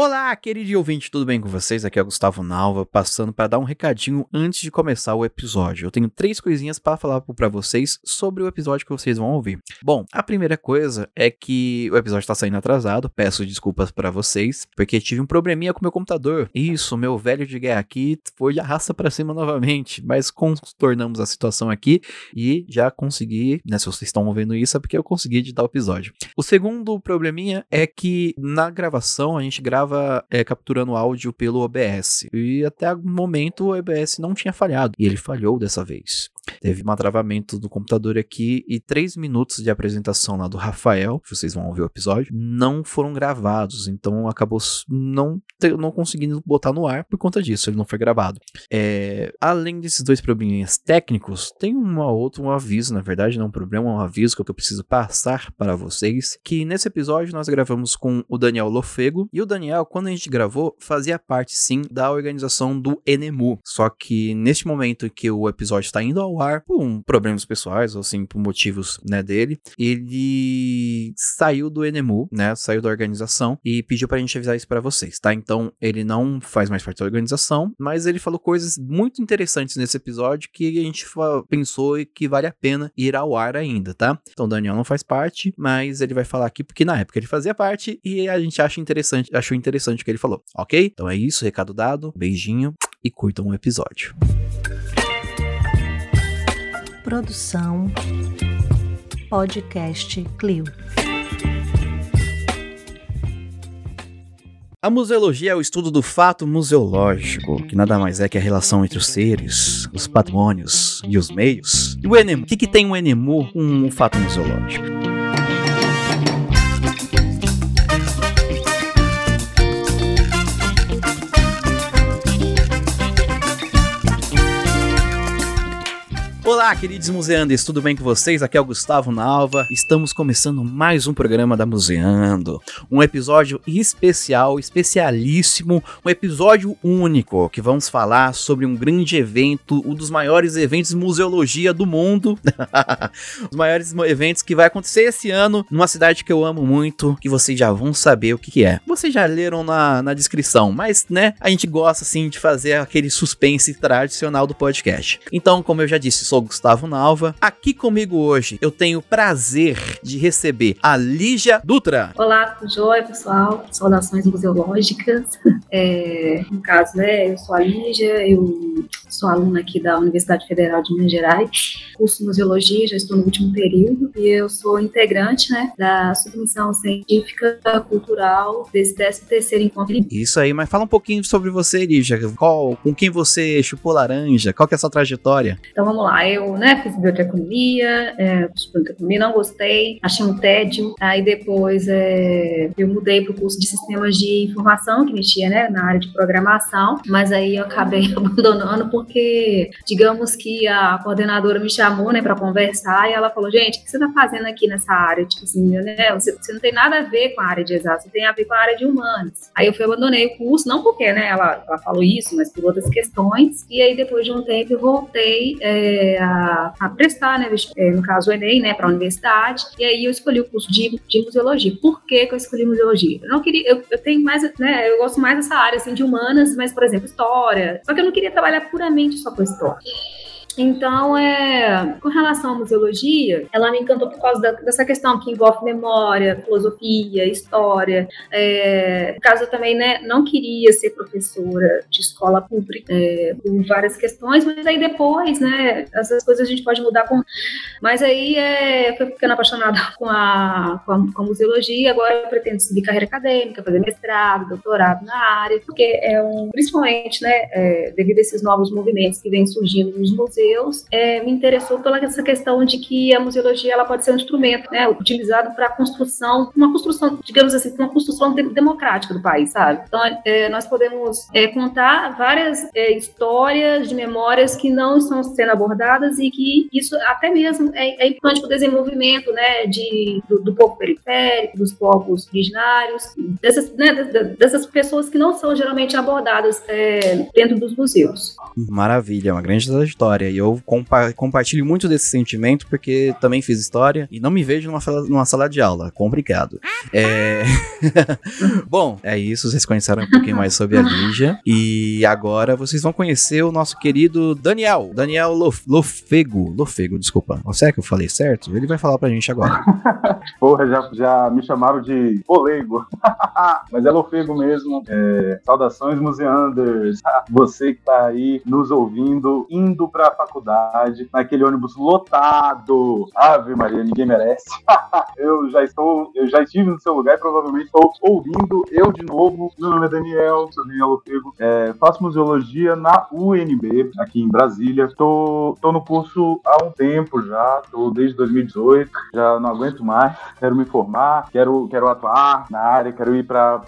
Olá, querido ouvinte, tudo bem com vocês? Aqui é o Gustavo Nalva, passando para dar um recadinho antes de começar o episódio. Eu tenho três coisinhas para falar para vocês sobre o episódio que vocês vão ouvir. Bom, a primeira coisa é que o episódio está saindo atrasado, peço desculpas para vocês, porque tive um probleminha com meu computador. Isso, meu velho de guerra aqui foi de arrasta para cima novamente, mas contornamos a situação aqui e já consegui, né, se vocês estão ouvindo isso é porque eu consegui editar o episódio. O segundo probleminha é que na gravação a gente grava estava é, capturando áudio pelo OBS. E até o momento o OBS não tinha falhado. E ele falhou dessa vez. Teve um travamento do computador aqui e três minutos de apresentação lá do Rafael, que vocês vão ouvir o episódio, não foram gravados. Então acabou não, ter, não conseguindo botar no ar por conta disso. Ele não foi gravado. É, além desses dois probleminhas técnicos, tem uma outra, um aviso, na verdade, não é um problema, um aviso que eu preciso passar para vocês. Que nesse episódio nós gravamos com o Daniel Lofego. E o Daniel, quando a gente gravou, fazia parte sim da organização do Enemu. Só que neste momento que o episódio está indo ao ar por um, problemas pessoais, ou assim, por motivos, né, dele. Ele saiu do Enemu, né, saiu da organização e pediu pra gente avisar isso para vocês, tá? Então, ele não faz mais parte da organização, mas ele falou coisas muito interessantes nesse episódio que a gente pensou que vale a pena ir ao ar ainda, tá? Então, o Daniel não faz parte, mas ele vai falar aqui porque na época ele fazia parte e a gente acha interessante, achou interessante o que ele falou, ok? Então é isso, recado dado, beijinho e curtam o episódio. Produção Podcast Clio. A museologia é o estudo do fato museológico, que nada mais é que a relação entre os seres, os patrimônios e os meios. E o enemu, o que, que tem o enemu com um fato museológico? Olá, queridos museandes, tudo bem com vocês? Aqui é o Gustavo Nalva. Estamos começando mais um programa da Museando. Um episódio especial, especialíssimo, um episódio único que vamos falar sobre um grande evento, um dos maiores eventos de museologia do mundo. Os maiores eventos que vai acontecer esse ano numa cidade que eu amo muito, que vocês já vão saber o que, que é. Vocês já leram na, na descrição, mas né, a gente gosta assim de fazer aquele suspense tradicional do podcast. Então, como eu já disse, sou Gustavo Nalva. Aqui comigo hoje eu tenho o prazer de receber a Lígia Dutra. Olá, tudo jóia, pessoal? Saudações museológicas. É, no caso, né, eu sou a Lígia, eu sou aluna aqui da Universidade Federal de Minas Gerais, curso Museologia, já estou no último período, e eu sou integrante né, da submissão científica cultural desse 13 terceiro encontro. Isso aí, mas fala um pouquinho sobre você, Lígia. Qual, com quem você chupou laranja? Qual que é a sua trajetória? Então vamos lá, eu né, fiz bioteconomia, é, bioteconomia, não gostei, achei um tédio. Aí depois é, eu mudei para o curso de sistemas de informação, que mexia né, na área de programação, mas aí eu acabei abandonando porque, digamos que a coordenadora me chamou né, para conversar e ela falou: gente, o que você está fazendo aqui nessa área? Tipo assim, né, você, você, não tem nada a ver com a área de exatos, você tem a ver com a área de humanos. Aí eu fui abandonei o curso, não porque né, ela, ela falou isso, mas por outras questões. E aí depois de um tempo eu voltei é, a, prestar, né, é, no caso o Enem, né, para a universidade, e aí eu escolhi o curso de, de museologia. Por que, que eu escolhi museologia? Eu não queria, eu, eu tenho mais, né, eu gosto mais dessa área, assim, de humanas, mas, por exemplo, história, só que eu não queria trabalhar puramente só com história. Então, é, com relação à museologia, ela me encantou por causa da, dessa questão que envolve memória, filosofia, história. É, caso, eu também né, não queria ser professora de escola pública é, por várias questões, mas aí depois, né, essas coisas a gente pode mudar com. Mas aí é, fui ficando apaixonada com a, com a, com a museologia, agora eu pretendo seguir carreira acadêmica, fazer mestrado, doutorado na área, porque é um, principalmente, né, é, devido a esses novos movimentos que vêm surgindo nos museus museus, é, me interessou pela essa questão de que a museologia ela pode ser um instrumento, né, utilizado para construção, uma construção, digamos assim, uma construção de, democrática do país, sabe? Então, é, nós podemos é, contar várias é, histórias de memórias que não estão sendo abordadas e que isso até mesmo é, é importante para o desenvolvimento, né, de, do, do, povo periférico, dos povos originários, dessas, né, dessas pessoas que não são geralmente abordadas é, dentro dos museus. Maravilha, uma grande história E eu compa compartilho muito desse sentimento porque também fiz história e não me vejo numa sala, numa sala de aula. Complicado. É... Bom, é isso. Vocês conheceram um pouquinho mais sobre a Lígia. E agora vocês vão conhecer o nosso querido Daniel. Daniel Lof Lofego. Lofego, desculpa. Será que eu falei certo? Ele vai falar pra gente agora. Porra, já, já me chamaram de polego. Mas é Lofego mesmo. É... Saudações, museanders. Você que tá aí nos ouvindo, indo pra faculdade, naquele ônibus lotado. Ave Maria, ninguém merece. eu já estou, eu já estive no seu lugar e provavelmente estou ouvindo eu de novo. Meu nome é Daniel, sou Daniel Lofego. É, faço museologia na UNB, aqui em Brasília. Tô, tô no curso há um tempo já, tô desde 2018, já não aguento mais. Quero me formar, quero, quero atuar na área, quero ir para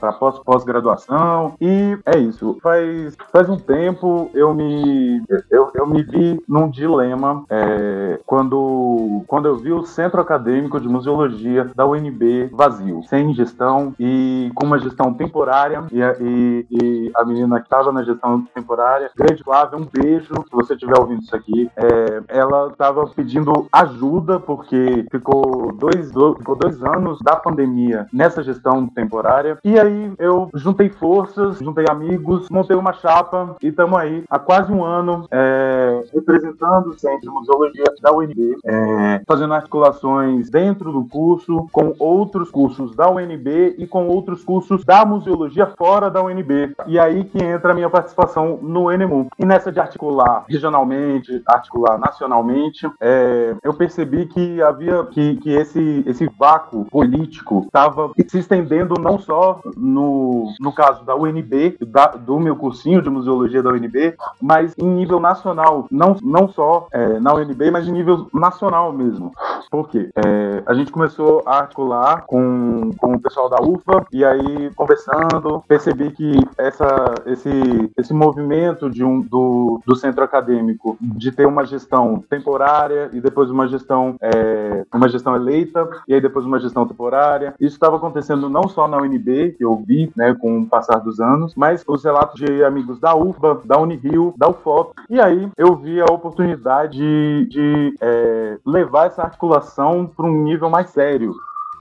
pós-graduação. e é isso. Faz, faz um tempo eu me, eu, eu me vi num dilema é, quando, quando eu vi o Centro Acadêmico de Museologia da UNB vazio, sem gestão e com uma gestão temporária. E, e, e a menina que estava na gestão temporária, grande Flávia, um beijo, se você estiver ouvindo isso aqui. É, ela estava pedindo ajuda porque ficou dois, ficou dois anos da pandemia nessa gestão temporária. E aí eu juntei forças, juntei amigos, montei uma chapa e estamos aí há quase um ano é, representando o Centro de Museologia da UNB, é, fazendo articulações dentro do curso com outros cursos da UNB e com outros cursos da museologia fora da UNB. E aí que entra a minha participação no NMU. E nessa de articular regionalmente, articular nacionalmente, é, eu percebi que havia que, que esse, esse vácuo político estava se estendendo não só no, no caso da UNB, da, do meu cursinho de museologia da UNB, mas em nível nacional, não, não só é, na UNB, mas em nível nacional mesmo. Por quê? É, a gente começou a articular com, com o pessoal da UFA e aí conversando, percebi que essa, esse, esse movimento de um, do, do centro acadêmico de ter uma gestão temporária e depois uma gestão é, uma gestão eleita e aí depois uma gestão temporária. Isso estava acontecendo não só na UNB, que eu vi né, com o passar dos anos, mas os relatos de amigos da UFBA, da Unirio, da UFOP. E aí eu vi a oportunidade de, de é, levar essa articulação para um nível mais sério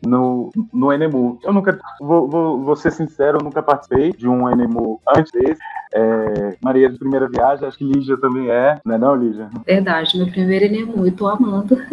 no, no NMU. Eu nunca, vou, vou, vou, ser sincero, eu nunca participei de um NMU antes desse. É, Maria de primeira viagem, acho que Lígia também é, não é não, Lígia? Verdade, meu primeiro NMU, e tô amando.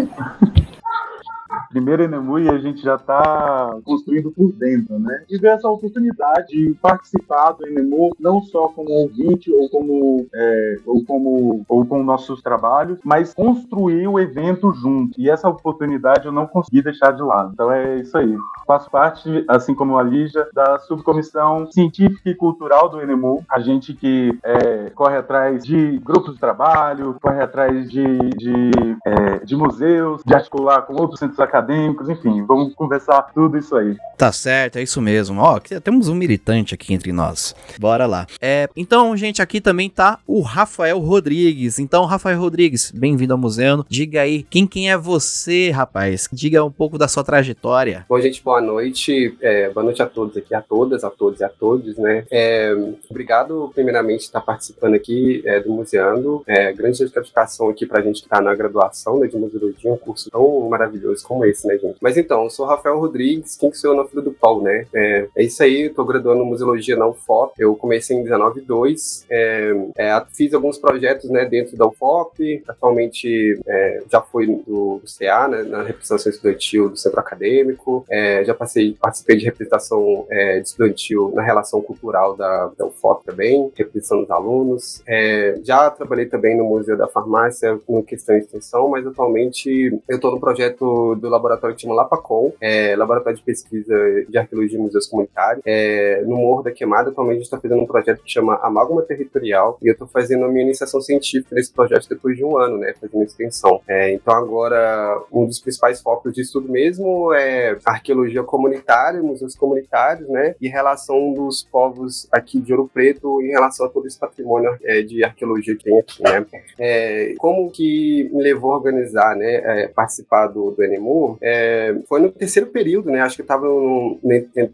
primeiro Enemu e a gente já está construindo por dentro, né? E ver essa oportunidade de participar do Enemu, não só como ouvinte ou como, é, ou como ou com nossos trabalhos, mas construir o evento junto. E essa oportunidade eu não consegui deixar de lado. Então é isso aí. Faço parte, assim como a Lígia, da subcomissão científica e cultural do Enemu. A gente que é, corre atrás de grupos de trabalho, corre atrás de, de, é, de museus, de articular com outros centros acadêmicos, enfim, vamos conversar tudo isso aí. Tá certo, é isso mesmo. Ó, temos um militante aqui entre nós. Bora lá. É, então, gente, aqui também tá o Rafael Rodrigues. Então, Rafael Rodrigues, bem-vindo ao museu. Diga aí, quem quem é você, rapaz? Diga um pouco da sua trajetória. Bom, gente, boa noite. É, boa noite a todos aqui, a todas, a todos e a todos, né? É, obrigado, primeiramente, por estar participando aqui é, do Museando. É, grande dedicação aqui pra gente que tá na graduação né, de museologia, um curso tão maravilhoso como esse, né, gente? Mas então, eu sou Rafael Rodrigues, quem que sou eu na filho do Paulo, né? É, é isso aí, eu tô graduando em Museologia na UFOP, eu comecei em 19.2, é, é, fiz alguns projetos, né, dentro da UFOP, atualmente é, já fui do, CA, né, na representação estudantil do Centro Acadêmico, é, já passei, participei de representação é, estudantil na relação cultural da, da UFOP também, representando os alunos, já trabalhei também no Museu da Farmácia, em questão de extensão, mas atualmente eu tô no projeto do laboratório que chama Lapacom, é, Laboratório de Pesquisa de Arqueologia e Museus Comunitários. É, no Morro da Queimada, atualmente a gente está fazendo um projeto que chama Amálgama Territorial, e eu estou fazendo a minha iniciação científica nesse projeto depois de um ano, né, fazendo extensão. É, então agora, um dos principais focos de estudo mesmo é arqueologia comunitária, museus comunitários, né, e relação dos povos aqui de Ouro Preto em relação a todo esse patrimônio é, de arqueologia que tem aqui, né. É, como que me levou a organizar, né, é, participar do, do NMU, É, foi no terceiro período, né? Acho que eu tava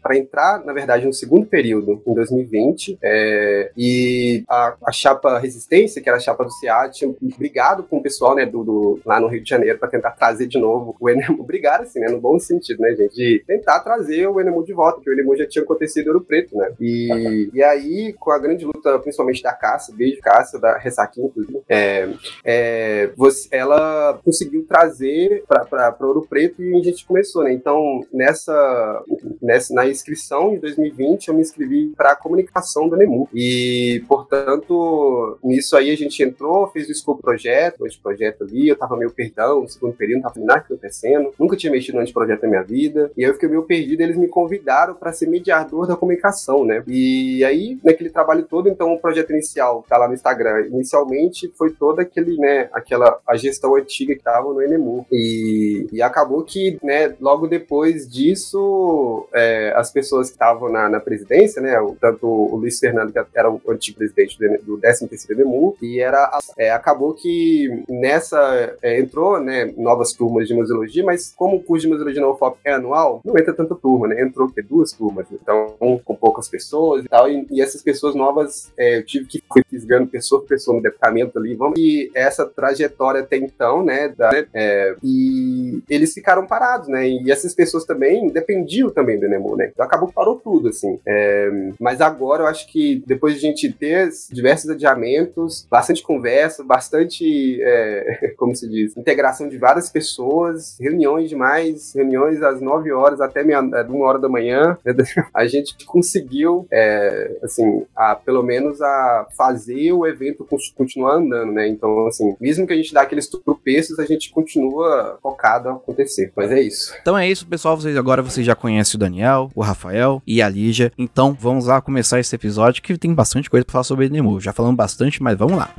para entrar, na verdade, no segundo período, em 2020. É, e a, a, chapa Resistência, que era a chapa do SEAD, tinha brigado com o pessoal, né, do, do lá no Rio de Janeiro para tentar trazer de novo o Enemur. Brigaram, assim, né? No bom sentido, né, gente? De tentar trazer o Enemur de volta, porque o Enemur já tinha acontecido em Ouro Preto, né? E, e aí, com a grande luta, principalmente da Cássia, beijo Cássia, da Ressaquinha, inclusive, é, é, você, ela conseguiu trazer para Ouro Preto e a gente começou, né? Então, nessa, nessa na inscrição de 2020, eu me inscrevi para a comunicação do NEMU. E, portanto, nisso aí a gente entrou, fez o Scope Projeto, esse projeto ali, eu tava meio perdão, no segundo período, tava nada acontecendo, nunca tinha mexido no anteprojeto na minha vida, e aí eu fiquei meio perdido, eles me convidaram para ser mediador da comunicação, né? E aí, naquele trabalho todo, então, o projeto inicial, tá lá no Instagram, inicialmente foi toda aquele, né, aquela, a gestão antiga que tava no NEMU. E, e acabou que, né, logo depois disso, é, as pessoas que estavam na, na, presidência, né, tanto o Luiz Fernando, que era o antigo presidente do, do 13º NEMU, e era, é, acabou que nessa, é, entrou, né, novas turmas de museologia, mas como o curso de museologia na UFOP é anual, não entra tanta turma, né, entrou que duas turmas, então, com poucas pessoas e tal, e, e essas pessoas novas, é, eu tive que fui fisgando pessoa por pessoa no departamento ali, vamos, e essa trajetória até então, né, da, é, e eles ficaram parados, né, e essas pessoas também dependiam também do Nemo, né, então acabou que parou tudo, assim, é, mas agora eu acho que depois de a gente ter diversos adiamentos, bastante conversa, bastante, é, como se diz, integração de várias pessoas, reuniões demais, reuniões às 9 horas até meia, é, uma hora da manhã, né, a gente conseguiu, é, assim, a, pelo menos a fazer o evento continuar andando, né? Então, assim, mesmo que a gente dá aqueles tropeços, a gente continua focado acontecer. Mas é isso. Então é isso, pessoal. Vocês agora vocês já conhecem o Daniel, o Rafael e a Lígia. Então vamos lá começar esse episódio que tem bastante coisa para falar sobre o Nemu. Já falamos bastante, mas vamos lá.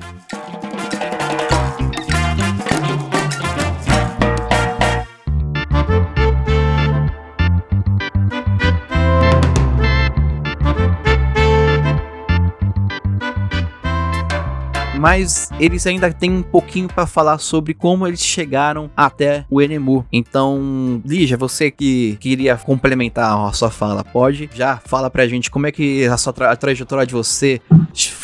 Mas eles ainda têm um pouquinho para falar sobre como eles chegaram até o Enemu. Então, Lígia, você que queria complementar a sua fala, pode já fala pra gente como é que a sua tra a trajetória de você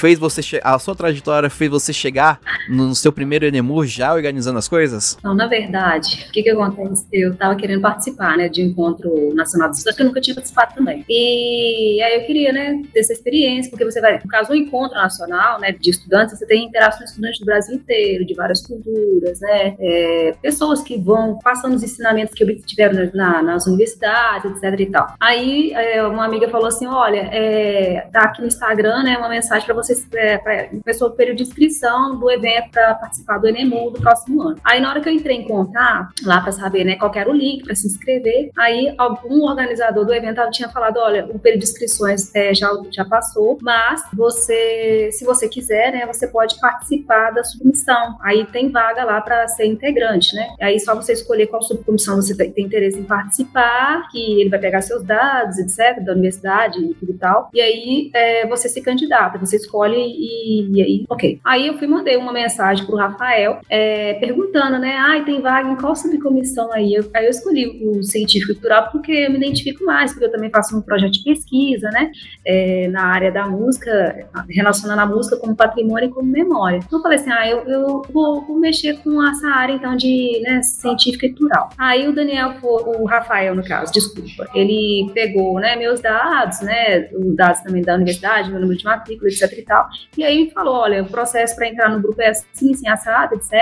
fez você a sua trajetória fez você chegar no seu primeiro Enemu já organizando as coisas? Não, na verdade, o que que acontece? Eu tava querendo participar, né, de um encontro nacional dos estudantes, que eu nunca tinha participado também. E aí eu queria, né, ter essa experiência, porque você vai, no caso, um encontro nacional, né, de estudantes, você tem interação com estudantes do Brasil inteiro, de várias culturas, né? É, pessoas que vão passando os ensinamentos que obtiveram na, nas universidades, etc e tal. Aí é, uma amiga falou assim, olha, é, tá aqui no Instagram, né, uma mensagem para vocês, é, pessoa do período de inscrição do evento para participar do Enemu do próximo ano. Aí na hora que eu entrei em contato, lá para saber, né, qual era o link para se inscrever, aí algum organizador do evento tinha falado, olha, o período de inscrições é, já, já passou, mas você, se você quiser, né, você pode participar da submissão. Aí tem vaga lá para ser integrante, né? Aí só você escolher qual subcomissão você tem interesse em participar, que ele vai pegar seus dados, etc., da universidade e e tal. E aí é, você se candidata, você escolhe e, e, aí, ok. Aí eu fui mandei uma mensagem pro Rafael é, perguntando, né? Ah, tem vaga em qual subcomissão aí? Eu, aí eu escolhi o científico cultural porque eu me identifico mais, porque eu também faço um projeto de pesquisa, né? É, na área da música, relacionando a música como patrimônio e como memória. Então eu falei assim, ah, eu, eu vou, vou, mexer com essa área então de né, científica e cultural. Aí o Daniel, o Rafael no caso, desculpa, ele pegou né, meus dados, né, os dados também da universidade, meu número de matrícula, etc tal, e aí falou, olha, o processo para entrar no grupo é assim, assim, assado, etc.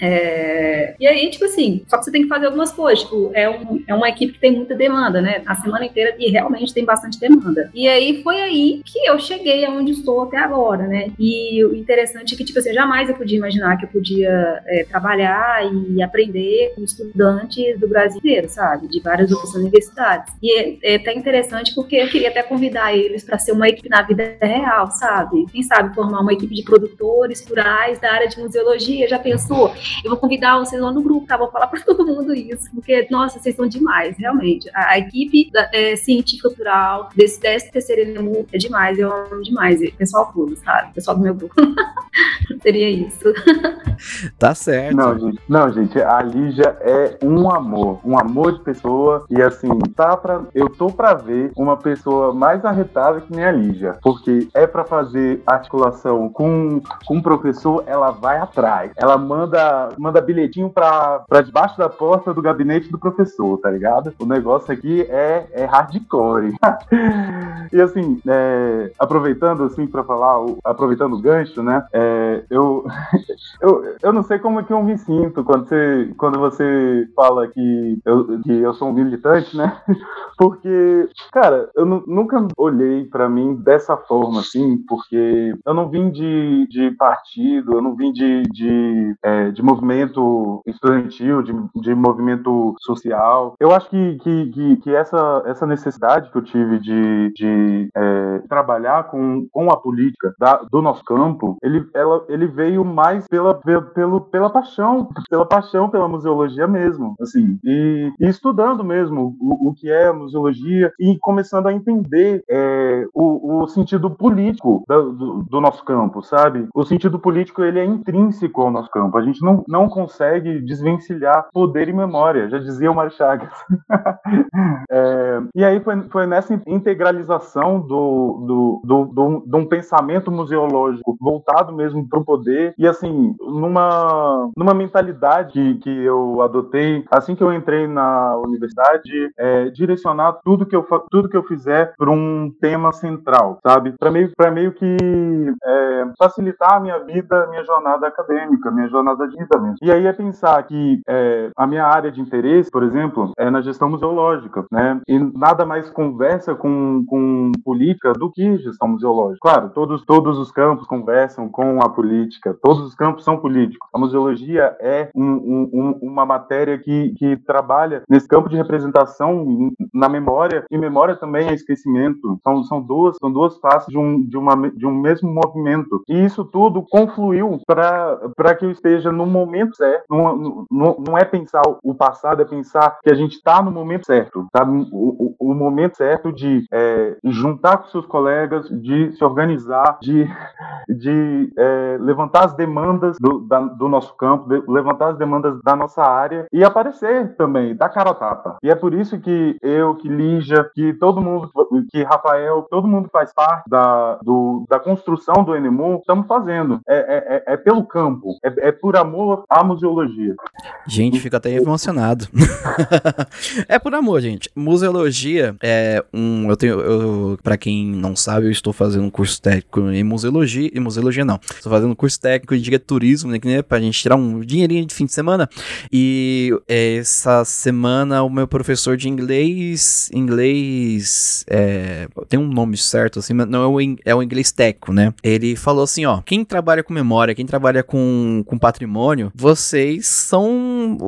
É... E aí, tipo assim, só que você tem que fazer algumas coisas. Tipo, é, um, é uma equipe que tem muita demanda, né? A semana inteira e realmente tem bastante demanda. E aí foi aí que eu cheguei aonde estou até agora, né? E o interessante é que, tipo assim, jamais eu podia imaginar que eu podia é, trabalhar e aprender com estudantes do Brasil inteiro, sabe? De várias outras universidades. E é, é até interessante porque eu queria até convidar eles para ser uma equipe na vida real, sabe? Quem sabe formar uma equipe de produtores rurais da área de museologia, já pensou? Eu vou convidar vocês lá no grupo, tá? Vou falar para todo mundo isso, porque, nossa, vocês são demais, realmente. A, a equipe da, é, científica cultural desse, desse terceiro ENEMU é demais, eu amo demais. O pessoal todo, sabe? O pessoal do meu grupo. Seria isso. Tá certo. Não, gente, não, gente, a Lígia é um amor, um amor de pessoa. E assim, tá pra, eu tô pra ver uma pessoa mais arretada que nem a Lígia. Porque é pra fazer articulação com, com um professor, ela vai atrás. Ela manda, manda bilhetinho pra, pra debaixo da porta do gabinete do professor, tá ligado? O negócio aqui é, é hardcore. e assim, é, aproveitando assim pra falar, o- aproveitando o gancho, né? é, eu, eu, eu não sei como é que eu me sinto quando você, quando você fala que eu, que eu sou um militante, né? Porque, cara, eu nu- nunca olhei pra mim dessa forma, assim, porque eu não vim de, de partido, eu não vim de, de, é, de movimento estudantil, de, de movimento social. Eu acho que, que, que, que essa, essa necessidade que eu tive de, de é, trabalhar com, com a política da- do nosso campo, ele, ela, ele veio mais pela, pela, pela paixão, pela paixão pela museologia mesmo, assim, e, e estudando mesmo o, o que é a museologia e começando a entender é, o, o sentido político da- do, do nosso campo, sabe? O sentido político ele é intrínseco ao nosso campo. A gente não, não consegue desvencilhar poder e memória, já dizia o Mário Chagas. É, e aí foi, foi nessa integralização do, do, do, do- de um pensamento museológico voltado mesmo para o poder e assim numa, numa mentalidade que, que eu adotei assim que eu entrei na universidade é, direcionar tudo que eu tudo que eu fizer para um tema central sabe para meio meio que é, facilitar a minha vida minha jornada acadêmica minha jornada de vida mesmo. E aí é pensar que é, a minha área de interesse por exemplo é na gestão museológica né? E nada mais conversa com, com política do que gestão museológica. Claro todos todos os campos conversam com a política todos os campos são políticos. A museologia é um- um- um- uma matéria que, que trabalha nesse campo de representação na memória e memória também é esquecimento. São, são duas são duas faces de um, de, uma, de um mesmo movimento. E isso tudo confluiu para que eu esteja no momento certo não, não, não é pensar o passado é pensar que a gente está no momento certo tá o, o, o momento certo de é, juntar com seus colegas de se organizar de de é, levantar as demandas do, da- do nosso campo, de- levantar as demandas da nossa área e aparecer também, dar cara a tapa. E é por isso que eu, que Lígia, que todo mundo, que Rafael, todo mundo faz parte da, do- da construção do Enemu, estamos fazendo. É, é- é- é pelo campo, é, é por amor à museologia. Gente, fica até emocionado. é por amor, gente. Museologia é um. Eu tenho. Eu, pra quem não sabe, eu estou fazendo um curso técnico em museologia. Em museologia, não. Estou fazendo um curso técnico de turismo, né? né, Pra gente tirar um dinheirinho de fim de semana. E essa semana o meu professor de inglês. Inglês. é, tem um nome certo, assim, mas não é o, é o inglês teco, né? Ele falou assim: ó, quem trabalha com memória, quem trabalha com, com patrimônio, vocês são.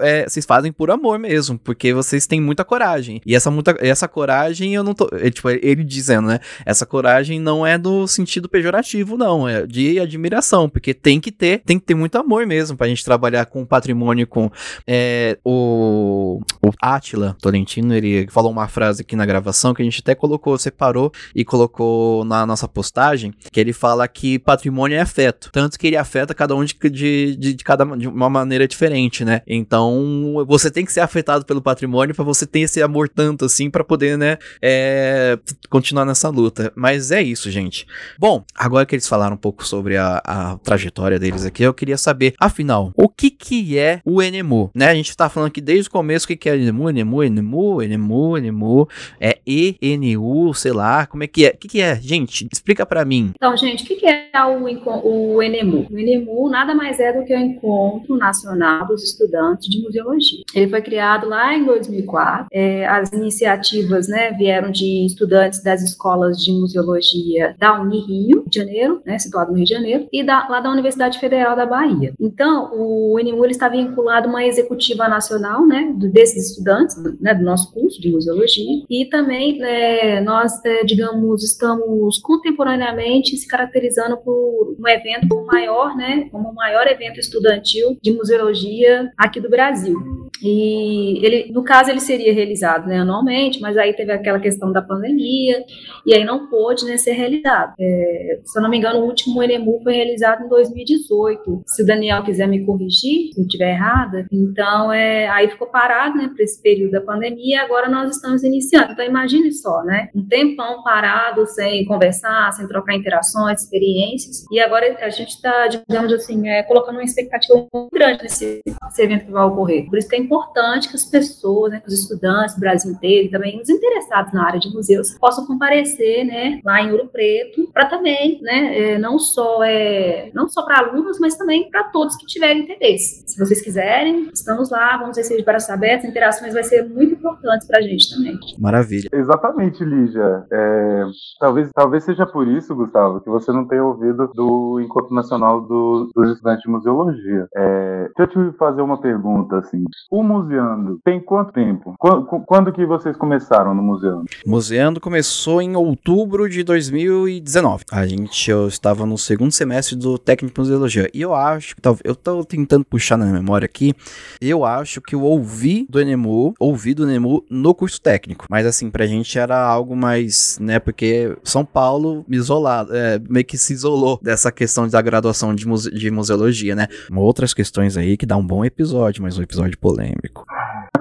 é, vocês fazem por amor mesmo, porque vocês têm muita coragem. E essa, muita, essa coragem eu não tô. é, tipo, ele dizendo, né? Essa coragem não é do sentido pejorativo, não. É de admiração, porque tem que ter, tem que ter muito amor mesmo pra gente trabalhar com patrimônio, com é, o, o Átila Tolentino, ele falou uma frase aqui na gravação que a gente até colocou, separou e colocou na nossa postagem, que ele fala que patrimônio é afeto, tanto que ele afeta cada um de, de, de, de cada de uma maneira diferente, né? Então você tem que ser afetado pelo patrimônio pra você ter esse amor tanto assim pra poder, né, é, continuar nessa luta. Mas é isso, gente. Bom, agora que eles falaram um pouco sobre a, a trajetória deles aqui, eu queria saber, afinal, o que que é o Enemu, né? A gente tá falando aqui desde o começo o que que é Enemu, Enemu, Enemu, Enemu, Enemu, é E-N-U, sei lá, como é que é? O que que é? Gente, explica pra mim. Então, gente, o que que é o, o ENEMU? O ENEMU nada mais é do que o Encontro Nacional dos Estudantes de Museologia. Ele foi criado lá em 2004. É, as iniciativas né, vieram de estudantes das escolas de museologia da Unirio, Rio de Janeiro, né, situado no Rio de Janeiro, e da- lá da Universidade Federal da Bahia. Então, o ele está vinculado a uma executiva nacional né, desses estudantes, né, do nosso curso de museologia, e também é, nós, é, digamos, estamos contemporaneamente se caracterizando por um evento maior, né, como o maior evento estudantil de museologia aqui do Brasil. E ele, no caso, ele seria realizado né, anualmente, mas aí teve aquela questão da pandemia, e aí não pôde né, ser realizado. É, se eu não me engano, o último Enemu foi realizado em 2018. Se o Daniel quiser me corrigir, se eu estiver errada, então é, aí ficou parado, né, para esse período da pandemia, agora nós estamos iniciando. Então imagine só, né, um tempão parado, sem conversar, sem trocar interações, experiências, e agora a gente está, digamos assim, é, colocando uma expectativa muito grande nesse, nesse, evento que vai ocorrer. Por isso que é importante que as pessoas, né, que os estudantes do Brasil inteiro e também os interessados na área de museus possam comparecer, né, lá em Ouro Preto, para também, né, é, não só é, não só para alunos, mas também para todos que tiverem interesse. Se vocês quiserem, estamos lá, vamos receber de braços abertos, interações vai ser muito importantes para a gente também. Maravilha. Exatamente, Lígia. É, talvez, talvez seja por isso, Gustavo, que você não tenha ouvido do Encontro Nacional do, dos Estudantes de Museologia. É, deixa eu te fazer uma pergunta, assim. O Museando tem quanto tempo? Quando, quando que vocês começaram no Museando? Museando começou em outubro de 2019. A gente, eu estava no segundo semestre do técnico de museologia. E eu acho, eu estou tentando puxar na memória aqui, eu acho que eu ouvi do Enemu, ouvi do no curso técnico. Mas assim, pra gente era algo mais, né, porque São Paulo me isolado, é, meio que se isolou dessa questão da graduação de, muse de museologia, né? Outras questões aí que dá um bom episódio, mas um episódio polêmico.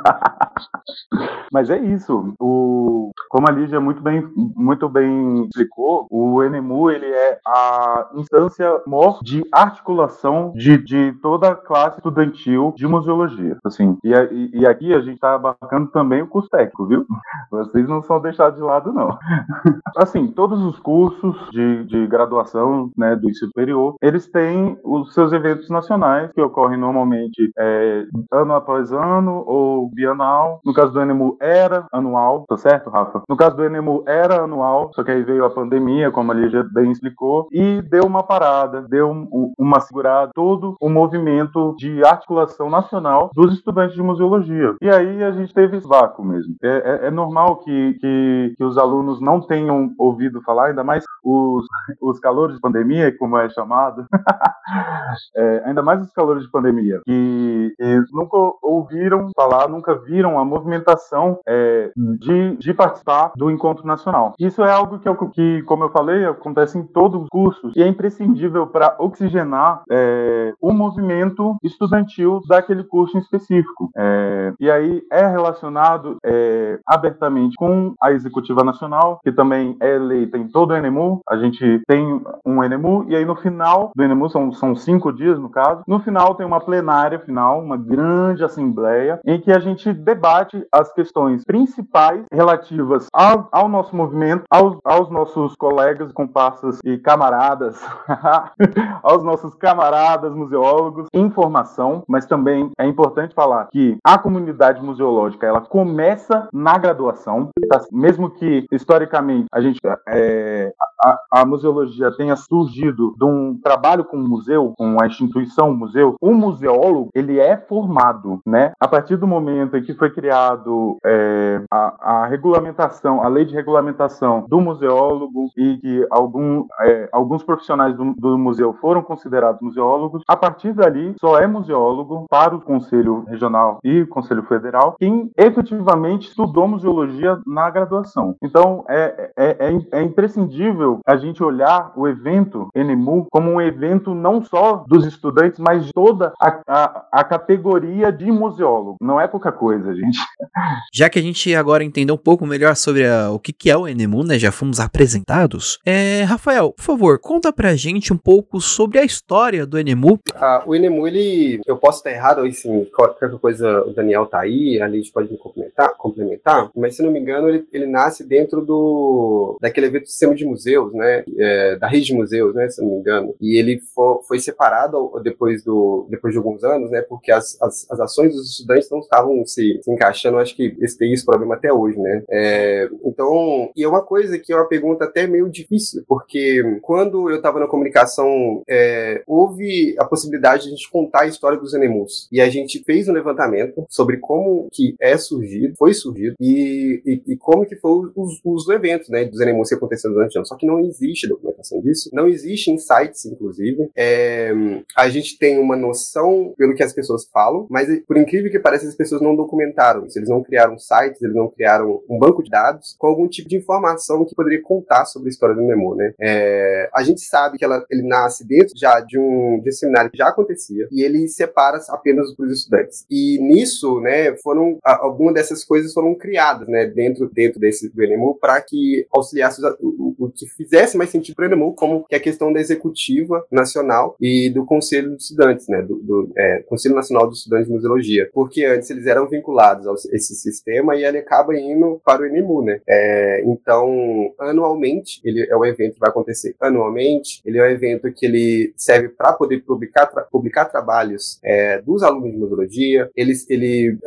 Mas é isso. O, como a Lígia muito bem, muito bem explicou, o NEMU ele é a instância maior de articulação de, de toda a classe estudantil de museologia. Assim, e, e aqui a gente está abarcando também o curso técnico, viu? Vocês não são deixados de lado, não. Assim, todos os cursos de, de graduação né, do ensino superior, eles têm os seus eventos nacionais, que ocorrem normalmente é, ano após ano ou bienal. No caso do NEMU, era anual, tá certo, Rafa? No caso do NEMU, era anual, só que aí veio a pandemia, como a Lígia bem explicou, e deu uma parada, deu um, uma segurada, todo o movimento de articulação nacional dos estudantes de museologia. E aí a gente teve esse vácuo mesmo. É, é, é normal que, que, que, os alunos não tenham ouvido falar, ainda mais os, os calores de pandemia, como é chamado, é, ainda mais os calores de pandemia, que nunca ouviram falar, nunca viram a movimentação é, de, de participar do encontro nacional. Isso é algo que, que, como eu falei, acontece em todos os cursos e é imprescindível para oxigenar é, o movimento estudantil daquele curso em específico. É, e aí é relacionado é, abertamente com a Executiva Nacional, que também é eleita em todo o ENEMU. A gente tem um ENEMU e aí no final do ENEMU, são, são cinco dias no caso, no final tem uma plenária final, uma grande assembleia, em que a gente debate as questões principais relativas ao, ao nosso movimento, aos, aos nossos colegas, comparsas e camaradas, aos nossos camaradas museólogos, informação, mas também é importante falar que a comunidade museológica ela começa na graduação, tá? mesmo que historicamente a gente é, a, a, museologia tenha surgido de um trabalho com o museu, com a instituição museu, o museólogo ele é formado, né? A partir do momento em que foi criado é, a, a, regulamentação, a lei de regulamentação do museólogo e que algum, é, alguns profissionais do, do, museu foram considerados museólogos, a partir dali só é museólogo para o Conselho Regional e o Conselho Federal quem efetivamente estudou museologia na graduação. Então é, é, é, é imprescindível a gente olhar o evento NMU como um evento não só dos estudantes, mas de toda a, a, a categoria de museólogo. Não é pouca coisa, gente. Já que a gente agora entendeu um pouco melhor sobre a, o que, que é o NMU, né? Já fomos apresentados. É, Rafael, por favor, conta pra gente um pouco sobre a história do NMU. Ah, o NMU, ele. Eu posso estar errado, assim, qualquer coisa, o Daniel tá aí, a Liz pode me complementar, complementar, mas se não me engano, ele, ele nasce dentro do daquele evento do sistema de museus, né? É, da rede de museus, né? Se não me engano. E ele for, foi separado depois, do, depois de alguns anos, né? Porque as, as, as ações dos estudantes não estavam se, se encaixando. Acho que esse tem esse problema até hoje, né? É, então, e é uma coisa que é uma pergunta até meio difícil, porque quando eu estava na comunicação, é, houve a possibilidade de a gente contar a história dos Enemus. E a gente fez um levantamento sobre como que é surgido, foi surgido, e, e, e como que foi os, os eventos, né, dos Enemus que aconteceram durante o ano. Só que não existe documentação disso, não existe sites, inclusive. É, a gente tem uma noção pelo que as pessoas falam, mas por incrível que pareça, as pessoas não documentaram isso. Eles não criaram sites, eles não criaram um banco de dados com algum tipo de informação que poderia contar sobre a história do Nemo, né? É, a gente sabe que ela, ele nasce dentro já de um, de um seminário que já acontecia e ele separa apenas os estudantes. E nisso, né, foram algumas dessas coisas foram criadas, né, dentro dentro desse do NMU para que auxiliasse o, o, que fizesse mais sentido para o NMU, como que a questão da executiva nacional e do Conselho dos Estudantes, né, do, do é, Conselho Nacional dos Estudantes de Museologia, porque antes eles eram vinculados a esse sistema e ele acaba indo para o NMU, né. É, então, anualmente, ele é um evento que vai acontecer anualmente, ele é um evento que ele serve para poder publicar, tra publicar trabalhos é, dos alunos de museologia, ele, ele,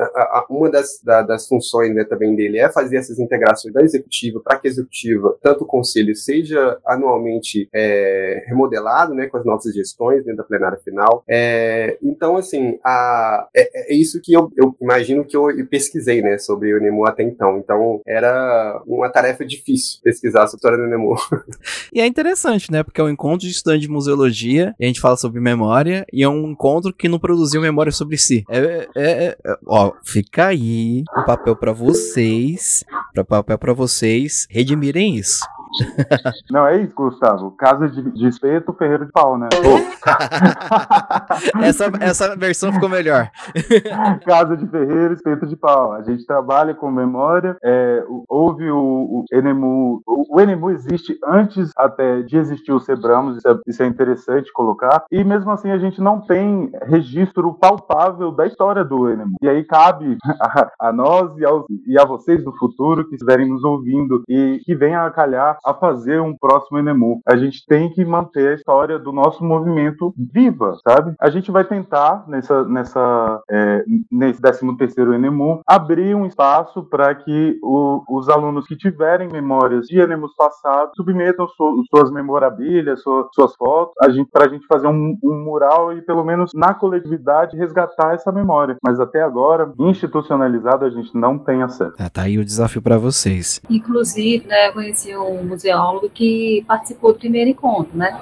uma das, da, das funções né, também dele é fazer essas integrações da executiva para que a executiva, tanto o conselho, seja anualmente é, remodelado né, com as nossas gestões dentro da plenária final. É, então, assim, a, é, é, isso que eu, eu, imagino que eu pesquisei né, sobre o Nemo até então. Então, era uma tarefa difícil pesquisar sobre a história do Nemo. E é interessante, né? Porque é um encontro de estudante de museologia, a gente fala sobre memória, e é um encontro que não produziu memória sobre si. É, é, é, é ó, fica aí o papel para vocês, para papel para vocês redimirem isso. Não, é isso, Gustavo. Casa de, de espeto, ferreiro de pau, né? essa, essa versão ficou melhor. Casa de ferreiro, espeto de pau. A gente trabalha com memória. É, houve o, o Enemu. O, o Enemu existe antes até de existir o Sebramos, isso é, isso é interessante colocar. E mesmo assim a gente não tem registro palpável da história do Enemu. E aí cabe a, a nós e, aos, e a vocês do futuro que estiverem nos ouvindo e que venham a calhar a fazer um próximo Enemu. A gente tem que manter a história do nosso movimento viva, sabe? A gente vai tentar, nessa, nessa, é, nesse 13 terceiro Enemu, abrir um espaço para que o, os alunos que tiverem memórias de Enemus passados submetam su, suas memorabilhas, su, suas fotos, a gente, para a gente fazer um, um mural e, pelo menos na coletividade, resgatar essa memória. Mas até agora, institucionalizado, a gente não tem acesso. Ah, tá aí o desafio para vocês. Inclusive, né, conheci um museólogo que participou do primeiro encontro, né?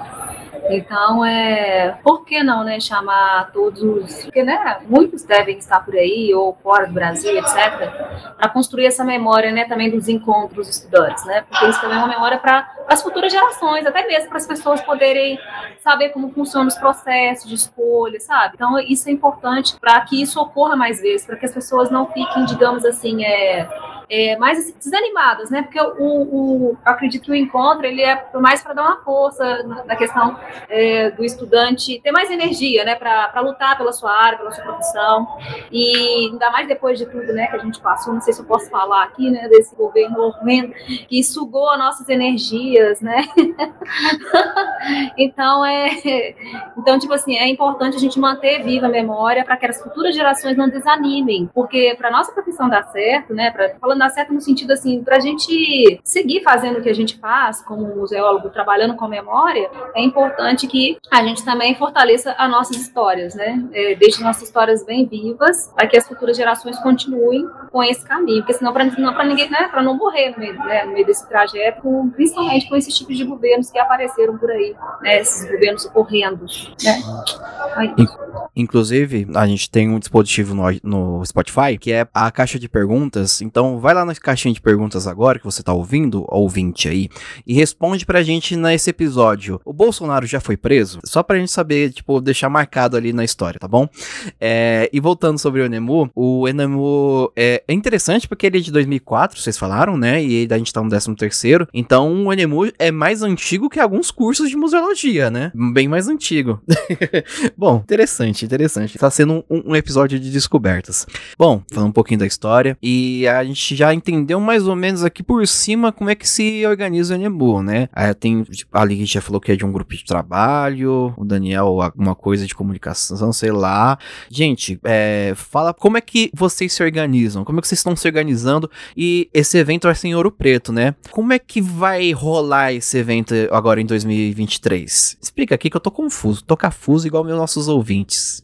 Então, é, por que não, né, chamar todos os, porque, né, muitos devem estar por aí ou fora do Brasil, etc, para construir essa memória, né, também dos encontros estudantes, né? Porque isso também é uma memória para as futuras gerações, até mesmo para as pessoas poderem saber como funcionam os processos de escolha, sabe? Então, isso é importante para que isso ocorra mais vezes, para que as pessoas não fiquem, digamos assim, é, é, mais assim, desanimadas, né? Porque o, o, acredito que o encontro ele é mais para dar uma força na, na questão é, do estudante ter mais energia, né? Para lutar pela sua área, pela sua profissão e ainda mais depois de tudo, né? Que a gente passou, não sei se eu posso falar aqui, né? Desse governo horrendo que sugou as nossas energias, né? então é, então tipo assim é importante a gente manter viva a memória para que as futuras gerações não desanimem, porque para nossa profissão dar certo, né? Pra, falando dar certo no sentido assim, para a gente seguir fazendo o que a gente faz, como museólogo, trabalhando com memória, é importante que a gente também fortaleça as nossas histórias, né? É, deixe nossas histórias bem vivas, para que as futuras gerações continuem com esse caminho, porque senão para ninguém, né, para não morrer no meio, né, no meio desse trajeto, principalmente com esses tipos de governos que apareceram por aí, né, esses governos horrendos, né? Inclusive, a gente tem um dispositivo no, no Spotify que é a caixa de perguntas, então vai lá na caixinha de perguntas agora que você tá ouvindo, ouvinte aí, e responde pra gente nesse episódio. O Bolsonaro já foi preso? Só pra gente saber, tipo, deixar marcado ali na história, tá bom? É, e voltando sobre o Enemu, o Enemu é, é, interessante porque ele é de 2004, vocês falaram, né? E a gente tá no 13 terceiro, então o Enemu é mais antigo que alguns cursos de museologia, né? Bem mais antigo. bom, interessante, interessante. Tá sendo um, um episódio de descobertas. Bom, falando um pouquinho da história, e a gente já entendeu mais ou menos aqui por cima como é que se organiza o Enemu, né? Aí tem, tipo, a gente já falou que é de um grupo de trabalho, o Daniel alguma coisa de comunicação, sei lá. Gente, é, fala como é que vocês se organizam, como é que vocês estão se organizando e esse evento vai ser em Ouro Preto, né? Como é que vai rolar esse evento agora em 2023? Explica aqui que eu tô confuso, tô confuso igual meus nossos ouvintes.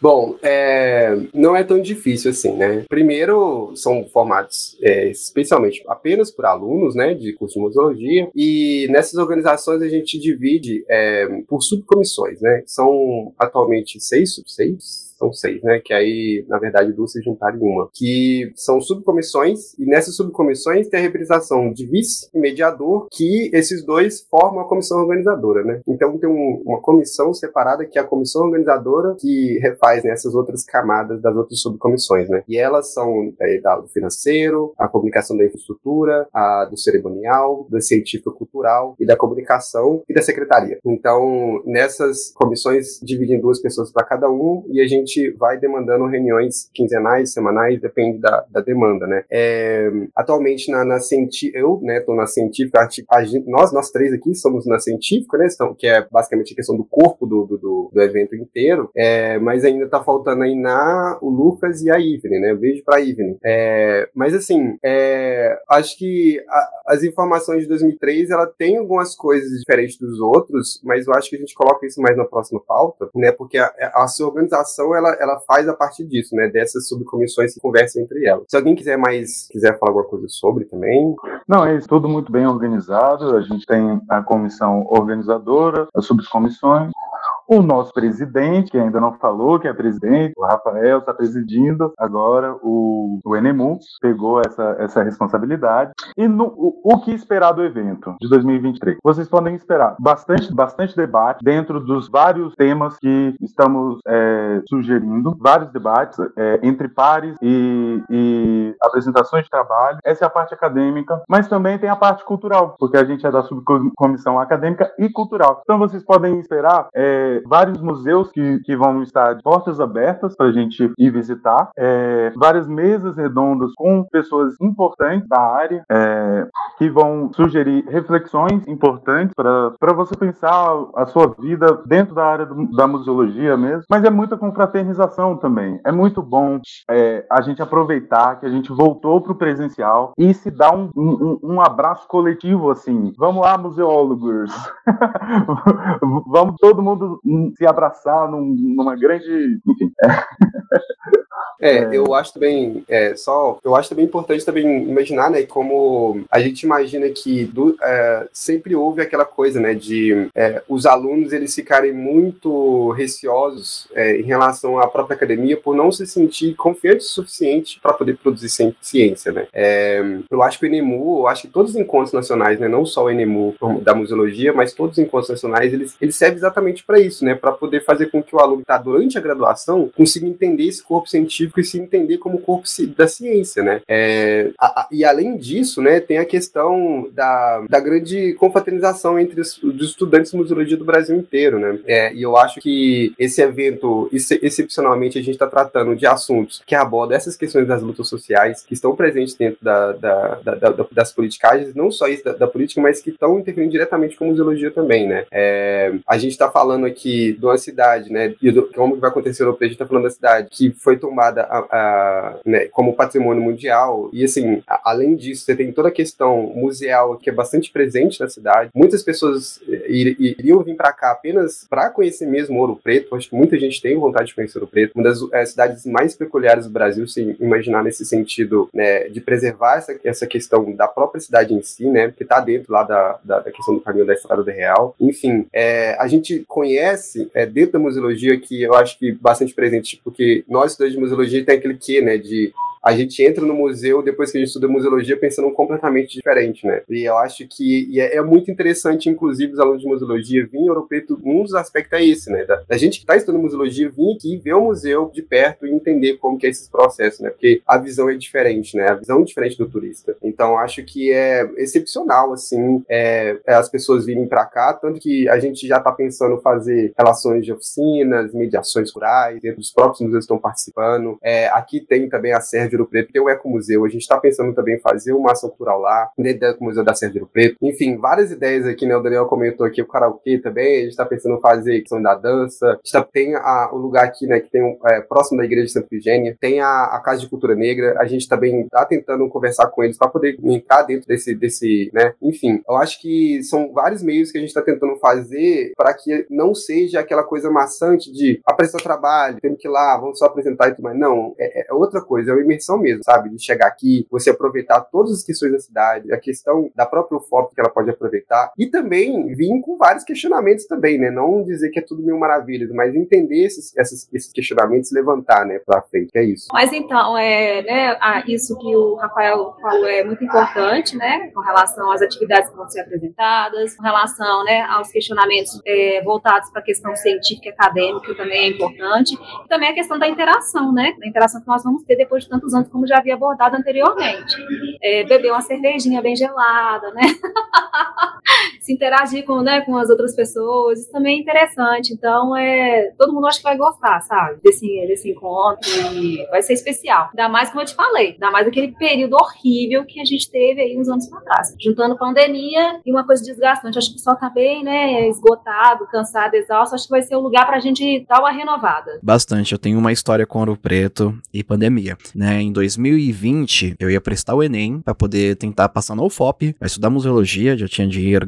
Bom, é, não é tão difícil assim, né? Primeiro, são formados é, especialmente apenas por alunos, né, de curso de museologia, e nessas organizações a gente divide é, por subcomissões, né? São atualmente seis, seis, são seis, né? Que aí, na verdade, duas se juntaram em uma. Que são subcomissões, e nessas subcomissões tem a representação de vice e mediador, que esses dois formam a comissão organizadora, né? Então tem um, uma comissão separada que é a comissão organizadora, que refaz né, essas outras camadas das outras subcomissões, né? E elas são é, do financeiro, a comunicação da infraestrutura, a do cerimonial, da científico-cultural e da comunicação e da secretaria. Então, nessas comissões dividem duas pessoas para cada um e a gente gente vai demandando reuniões quinzenais, semanais, depende da, da demanda, né? É, atualmente na, na científica, eu, né, tô na científica, a, gente, nós, nós três aqui somos na científica, né, que é basicamente a questão do corpo do, do, do evento inteiro, é, mas ainda tá faltando aí na o Lucas e a Ivne, né? Beijo pra Ivne. É, mas assim, é, acho que a, as informações de 2003, ela tem algumas coisas diferentes dos outros, mas eu acho que a gente coloca isso mais na próxima pauta, né? Porque a, a sua organização ela, ela faz a partir disso, né? Dessas subcomissões que conversam entre elas. Se alguém quiser mais, quiser falar alguma coisa sobre também. Não, é tudo muito bem organizado. A gente tem a comissão organizadora, as subcomissões, o nosso presidente, que ainda não falou que é presidente, o Rafael está presidindo agora o, o Enemu, pegou essa, essa responsabilidade. E no, o, o, que esperar do evento de 2023? Vocês podem esperar bastante, bastante debate dentro dos vários temas que estamos é, sugerindo, vários debates é, entre pares e, e apresentações de trabalho. Essa é a parte acadêmica, mas também tem a parte cultural, porque a gente é da subcomissão acadêmica e cultural. Então vocês podem esperar é, vários museus que, que vão estar de portas abertas para a gente ir visitar, é, várias mesas redondas com pessoas importantes da área é, que vão sugerir reflexões importantes para você pensar a sua vida dentro da área do, da museologia mesmo. Mas é muita confraternização também. É muito bom é, a gente aproveitar que a gente voltou para o presencial e se dar um, um, um abraço coletivo assim. Vamos lá, museólogos. Vamos todo mundo se abraçar num, numa grande. Enfim. É, é, eu acho também, é, só, eu acho também importante também imaginar, né, como a gente imagina que do, é, sempre houve aquela coisa, né, de é, os alunos eles ficarem muito receosos é, em relação à própria academia por não se sentir confiantes o suficiente para poder produzir ciência, né. É, eu acho que o ENEMU, eu acho que todos os encontros nacionais, né, não só o ENEMU da museologia, mas todos os encontros nacionais, eles, eles servem exatamente para isso, né, para poder fazer com que o aluno que está durante a graduação consiga entender esse corpo científico científico e se entender como corpo da ciência, né? É, a, a, e além disso, né, tem a questão da, da grande confraternização entre os, os estudantes de museologia do Brasil inteiro, né? É, e eu acho que esse evento, excepcionalmente, a gente está tratando de assuntos que abordam essas questões das lutas sociais que estão presentes dentro da, da, da, das politicagens, não só isso da, política, mas que estão interferindo diretamente com a museologia também, né? É, a gente está falando aqui de uma cidade, né? E do, como vai acontecer no a gente está falando da cidade que foi tomada considerada a, a, né, como patrimônio mundial. E assim, a, além disso, você tem toda a questão museal que é bastante presente na cidade. Muitas pessoas eh, ir, iriam vir para cá apenas para conhecer mesmo Ouro Preto. Acho que muita gente tem vontade de conhecer Ouro Preto. Uma das é, cidades mais peculiares do Brasil, se imaginar nesse sentido, né, de preservar essa, essa questão da própria cidade em si, né, que está dentro lá da, da, da, questão do caminho da Estrada do Real. Enfim, é, a gente conhece é, dentro da museologia que eu acho que bastante presente, porque nós estudantes museologia tem aquele quê, né, de a gente entra no museu depois que a gente estuda museologia pensando completamente diferente, né? E eu acho que é, é, muito interessante, inclusive, os alunos de museologia virem em Ouro Preto, um dos aspectos é esse, né? Da, da gente que está estudando museologia vir aqui ver o museu de perto e entender como que é esses processos, né? Porque a visão é diferente, né? A visão é diferente do turista. Então, acho que é excepcional, assim, é, é as pessoas virem para cá, tanto que a gente já está pensando fazer relações de oficinas, mediações rurais, dentro dos próprios museus estão participando. É, aqui tem também a Sérgio Ouro Preto, tem o Ecomuseu. A gente está pensando também em fazer uma ação cultural lá, dentro do Ecomuseu da Serra Preto. Enfim, várias ideias aqui, né? O Daniel comentou aqui o karaokê também, a gente está pensando em fazer questão da dança. A gente tá, tem a, o lugar aqui, né, que tem é, próximo da Igreja de Santa Virgínia, tem a, a Casa de Cultura Negra. A gente também está tentando conversar com eles para poder entrar dentro desse, desse, né? Enfim, eu acho que são vários meios que a gente está tentando fazer para que não seja aquela coisa maçante de apresentar trabalho, temos que ir lá, vamos só apresentar e tudo mais. Não, é, é outra coisa, é uma mesmo, sabe? De chegar aqui, você aproveitar todas as questões da cidade, a questão da própria foto que ela pode aproveitar e também vir com vários questionamentos também, né? Não dizer que é tudo mil maravilhas, mas entender esses, esses, esses questionamentos levantar, né, pra frente, é isso. Mas então, é, né, isso que o Rafael falou é muito importante, né, com relação às atividades que vão ser apresentadas, com relação, né, aos questionamentos é, voltados para a questão científica e acadêmica também é importante, e também a questão da interação, né, da interação que nós vamos ter depois de anos, como já havia abordado anteriormente. É, beber uma cervejinha bem gelada, né, se interagir com, né, com as outras pessoas, isso também é interessante. Então, é, todo mundo acho que vai gostar, sabe, desse, desse encontro e vai ser especial. Ainda mais, como eu te falei, ainda mais aquele período horrível que a gente teve aí uns anos para trás. Juntando pandemia e uma coisa desgastante. Acho que o pessoal tá bem, né, esgotado, cansado, exausto. Acho que vai ser o lugar pra gente dar uma renovada. Bastante. Eu tenho uma história com Ouro Preto e pandemia, né? Em 2020, eu ia prestar o Enem para poder tentar passar no UFOP, estudar museologia, já tinha dinheiro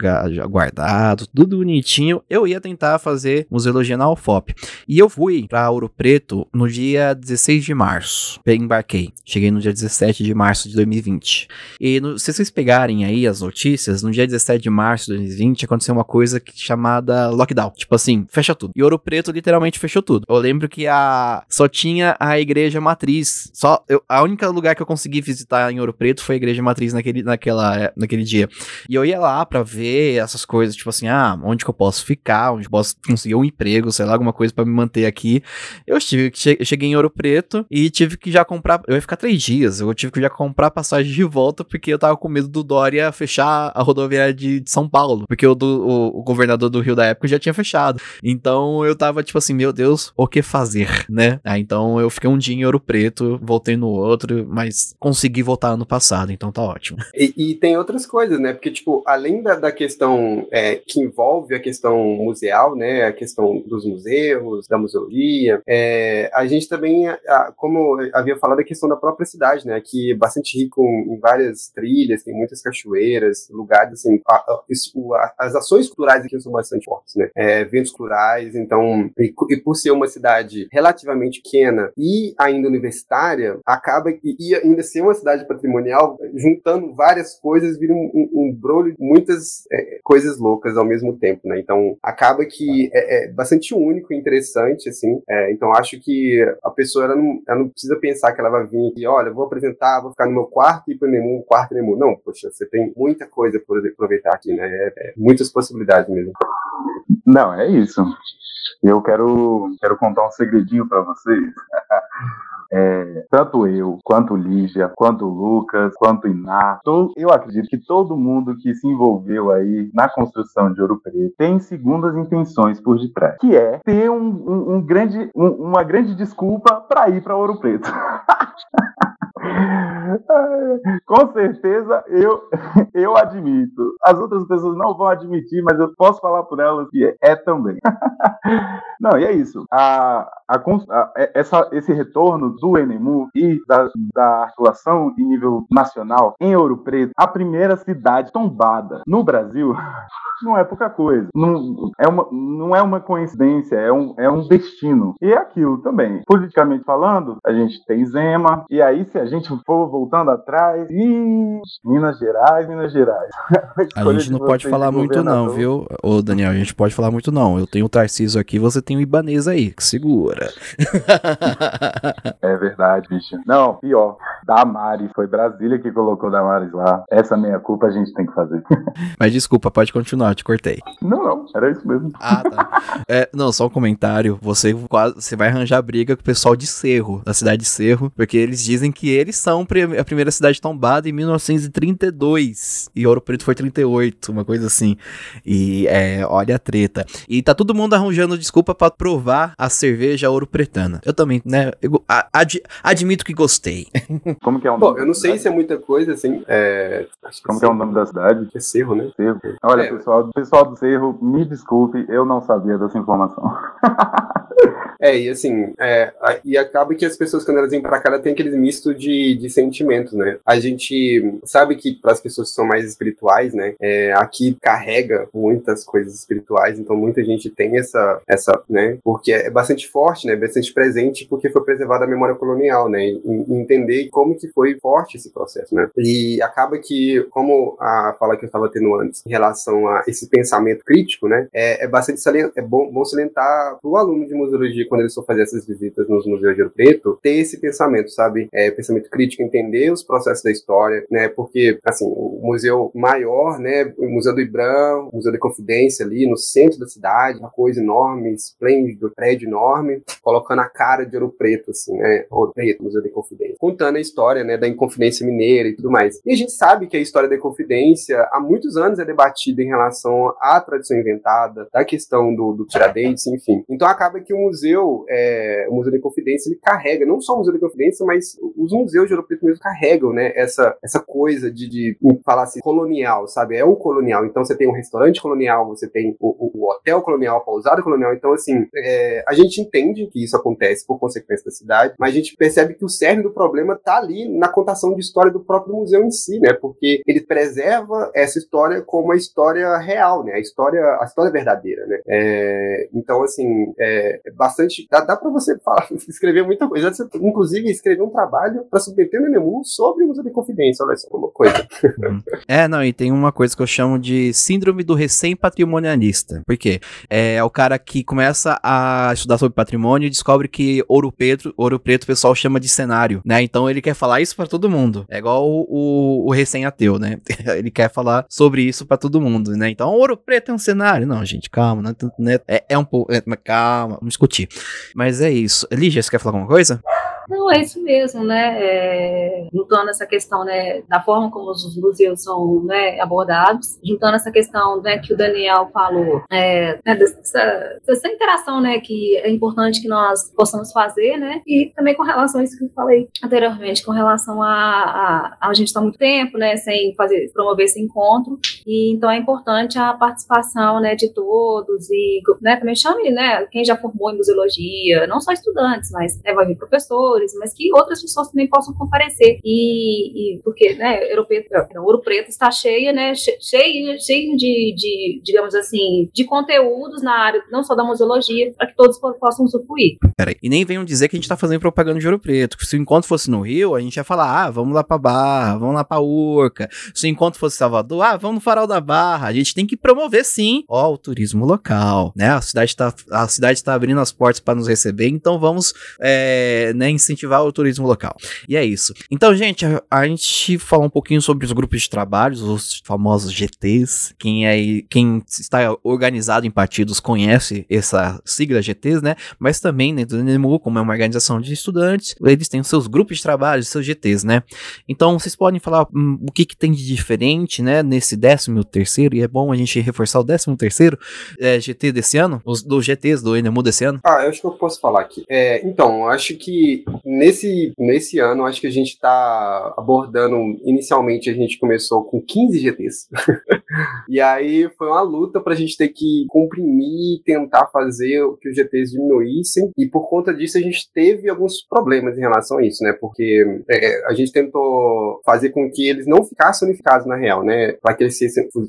guardado, tudo bonitinho. Eu ia tentar fazer museologia na UFOP. E eu fui para Ouro Preto no dia 16 de março. Embarquei. Cheguei no dia 17 de março de 2020. E no, se vocês pegarem aí as notícias, no dia 17 de março de 2020 aconteceu uma coisa que, chamada lockdown. Tipo assim, fecha tudo. E Ouro Preto literalmente fechou tudo. Eu lembro que a só tinha a igreja matriz. Só eu, a única lugar que eu consegui visitar em Ouro Preto foi a igreja matriz naquele, naquela, naquele dia. E eu ia lá para ver essas coisas, tipo assim, ah, onde que eu posso ficar, onde eu posso conseguir um emprego, sei lá, alguma coisa para me manter aqui. Eu tive que che cheguei em Ouro Preto e tive que já comprar, eu ia ficar três dias, eu tive que já comprar passagem de volta porque eu tava com medo do Dória fechar a rodoviária de, de São Paulo, porque o, do, o, o, governador do Rio da época já tinha fechado. Então eu tava tipo assim, meu Deus, o que fazer, né? Ah, então eu fiquei um dia em Ouro Preto, voltei no outro, mas consegui voltar ano passado, então tá ótimo. E, e tem outras coisas, né? Porque, tipo, além da, da questão é, que envolve a questão museal, né? A questão dos museus, da museologia, é, a gente também, como havia falado, a questão da própria cidade, né? Que é bastante rico em várias trilhas, tem muitas cachoeiras, lugares assim. A, a, as ações culturais aqui são bastante fortes, né? É, eventos culturais, então, e, e, por ser uma cidade relativamente pequena e ainda universitária, acaba e, e ainda ser uma cidade patrimonial, juntando várias coisas, vira um, um, um brolho de muitas é, coisas loucas ao mesmo tempo, né? Então, acaba que é, é bastante único e interessante, assim. É, então, acho que a pessoa ela não, ela não precisa pensar que ela vai vir aqui, olha, vou apresentar, vou ficar no meu quarto e para o quarto Nemu. Não, poxa, você tem muita coisa por aproveitar aqui, né? É, é, muitas possibilidades mesmo. Não, é isso. Eu quero, quero contar um segredinho para vocês. É, tanto eu, quanto Lígia, quanto Lucas, quanto Iná, eu acredito que todo mundo que se envolveu aí na construção de Ouro Preto tem segundas intenções por detrás, que é ter um, um, um grande, um, uma grande desculpa para ir para Ouro Preto. Com certeza eu, eu admito. As outras pessoas não vão admitir, mas eu posso falar por elas que é, é também. Não, e é isso. A, a, a, essa, esse retorno do Enemu e da, da articulação em nível nacional em Ouro Preto, a primeira cidade tombada no Brasil, não é pouca coisa. Não é uma, não é uma coincidência, é um, é um destino. E é aquilo também. Politicamente falando, a gente tem Zema, e aí se a gente for voltando atrás, e Minas Gerais, Minas Gerais. a, a gente não pode falar muito não, viu? Ô Daniel, a gente pode falar muito não. Eu tenho o Tarciso aqui, você tem o Ibanez aí, que segura. é verdade, bicho. Não, pior. Damares, foi Brasília que colocou Damares lá. Essa meia culpa a gente tem que fazer. Mas desculpa, pode continuar, te cortei. Não, não, era isso mesmo. Ah, tá. É, não, só um comentário. Você quase você vai arranjar briga com o pessoal de Cerro, da cidade de Cerro, porque eles dizem que eles são a primeira cidade tombada em 1932. E Ouro Preto foi 38, uma coisa assim. E é, olha a treta. E tá todo mundo arranjando desculpa para provar a cerveja Ouro Pretana. Eu também, né? Eu, ad, admito que gostei. Como que é o nome? Bom, eu não sei se é muita coisa, assim. É... Como que é o nome da cidade? É Cerro, né? Cerro. Olha, é. pessoal, pessoal do Cerro, me desculpe, eu não sabia dessa informação. É, e assim, é, e acaba que as pessoas, quando elas vêm pra cá, elas têm aqueles misto de, de sentimentos, né? A gente sabe que para as pessoas que são mais espirituais, né, é, aqui carrega muitas coisas espirituais, então muita gente tem essa, essa, né, porque é bastante forte, né, bastante presente, porque foi preservada a memória colonial, né, e entender como que foi forte esse processo, né? E acaba que, como a fala que eu estava tendo antes, em relação a esse pensamento crítico, né, é, é bastante é bom, bom salientar para o aluno de museologia quando eles for fazer essas visitas nos museus de Ouro Preto, ter esse pensamento, sabe? É, pensamento crítico, entender os processos da história, né? Porque, assim, o museu maior, né? O Museu do Ibram, o Museu da Confidência ali no centro da cidade, uma coisa enorme, esplêndido, prédio enorme, colocando a cara de Ouro Preto, assim, né? Ouro Preto, Museu da Confidência. Contando a história, né? Da Inconfidência Mineira e tudo mais. E a gente sabe que a história da Inconfidência há muitos anos é debatida em relação à tradição inventada, da questão do, do Tiradentes, enfim. Então acaba que o museu, é, o Museu da Confidência, ele carrega, não só o Museu da Confidência, mas os museus de Ouro Preto mesmo carregam, né, essa, essa coisa de, de falar assim, colonial, sabe? É o colonial. Então você tem um restaurante colonial, você tem o, o, hotel colonial, a pousada colonial. Então, assim, é, a gente entende que isso acontece por consequência da cidade, mas a gente percebe que o cerne do problema está ali na contação de história do próprio museu em si, né? Porque ele preserva essa história como a história real, né? A história, a história verdadeira, né? É, então, assim, é, é Dá, dá para você falar, escrever muita coisa. Você, inclusive, escrever um trabalho para submeter no Enem sobre o uso de confidência. Olha só, uma coisa. Uhum. é, não, e tem uma coisa que eu chamo de síndrome do recém-patrimonialista. Por quê? É, é, o cara que começa a estudar sobre patrimônio e descobre que ouro preto, ouro preto o pessoal chama de cenário, né? Então ele quer falar isso para todo mundo. É igual o, o, o recém-ateu, né? ele quer falar sobre isso para todo mundo, né? Então ouro preto é um cenário. Não, gente, calma, né? É, é um pouco. É, calma, vamos discutir. Mas é isso. Lígia, você quer falar alguma coisa? Não, é isso mesmo, né? É, juntando essa questão, né, da forma como os museus são né, abordados, juntando essa questão, né, que o Daniel falou, é, né, dessa, dessa, interação, né, que é importante que nós possamos fazer, né, e também com relação a isso que eu falei anteriormente, com relação a, a, a gente estar tá muito tempo, né, sem fazer, promover esse encontro, e então é importante a participação, né, de todos e, né, também chame, né, quem já formou em museologia, não só estudantes, mas né, vai vir professores mas que outras pessoas também possam comparecer. E, e porque, né, Ouro Preto, não, Ouro Preto está cheia, né, cheio, cheio de, de, digamos assim, de conteúdos na área, não só da museologia, para que todos possam usufruir. Peraí, e nem venham dizer que a gente está fazendo propaganda de Ouro Preto. Se o encontro fosse no Rio, a gente ia falar, ah, vamos lá para Barra, vamos lá para Urca. Se o encontro fosse Salvador, ah, vamos no Farol da Barra. A gente tem que promover, sim, ó, o turismo local, né? A cidade está a cidade está abrindo as portas para nos receber, então vamos, é, né, incentivar o turismo local. E é isso. Então, gente, a, a gente falou um pouquinho sobre os grupos de trabalho, os famosos GTs. Quem é quem está organizado em partidos conhece essa sigla GTs, né? Mas também dentro do NEMU, como é uma organização de estudantes, eles têm os seus grupos de trabalho, seus GTs, né? Então, vocês podem falar hum, o que, que tem de diferente, né, nesse décimo terceiro, e é bom a gente reforçar o décimo terceiro é, GT desse ano, os dos GTs do NEMU desse ano. Ah, eu acho que eu posso falar aqui. É, então, acho que nesse, nesse ano, acho que a gente está abordando. Inicialmente, a gente começou com 15 GTs. e aí foi uma luta para a gente ter que comprimir tentar fazer que os GTs diminuíssem. E por conta disso, a gente teve alguns problemas em relação a isso, né? Porque é, a gente tentou fazer com que eles não ficassem unificados na real, né? Para que eles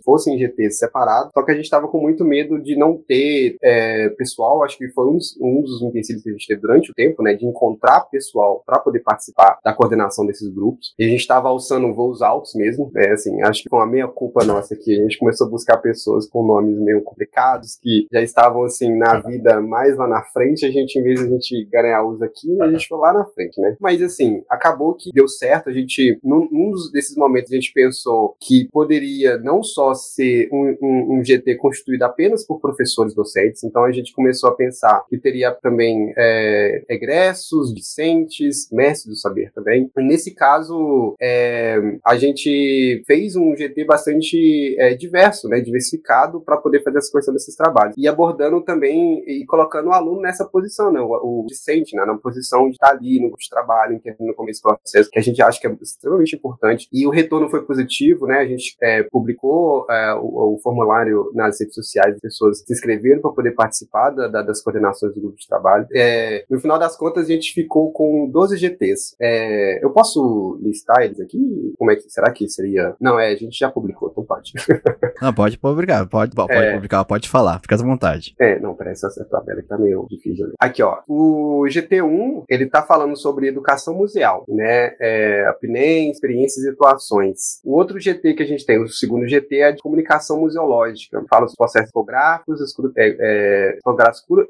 fossem GTs separados. Só que a gente estava com muito medo de não ter é, pessoal. Acho que foi um, um dos empecilhos que a gente teve durante o tempo, né? De encontrar pessoal para poder participar da coordenação desses grupos. E a gente estava alçando voos altos mesmo. É, assim, acho que com a meia culpa nossa que a gente começou a buscar pessoas com nomes meio complicados, que já estavam assim na vida mais lá na frente. A gente, em vez de a gente ganhar os aqui, a gente foi lá na frente, né? Mas assim, acabou que deu certo. A gente, num, num desses momentos, a gente pensou que poderia não só ser um, um, um GT constituído apenas por professores docentes, então a gente começou a pensar que teria também é, egressos, discentes, discentes, mestres do saber também. Nesse caso, é, a gente fez um GT bastante é, diverso, né, diversificado, para poder fazer essa questão desses trabalhos. E abordando também e colocando o aluno nessa posição, né, o, o discente, né, na posição de estar ali no grupo de trabalho, entendendo no começo do processo, que a gente acha que é extremamente importante. E o retorno foi positivo, né, a gente é, publicou é, o, o, formulário nas redes sociais, as pessoas se inscreveram para poder participar da, da, das coordenações do grupo de trabalho. É, no final das contas, a gente ficou com 12 GTs. É, eu posso listar eles aqui? Como é que será que seria? Não, é, a gente já publicou, então pode. Não, pode publicar, pode, pode é, publicar, pode falar, fica à vontade. É, não, peraí, essa, tabela que tá meio difícil. Ali. Aqui, ó, o GT1, ele tá falando sobre educação museal, né, é, PNEM, experiências e atuações. O outro GT que a gente tem, o segundo GT é de comunicação museológica, fala dos processos fotográficos, é, é,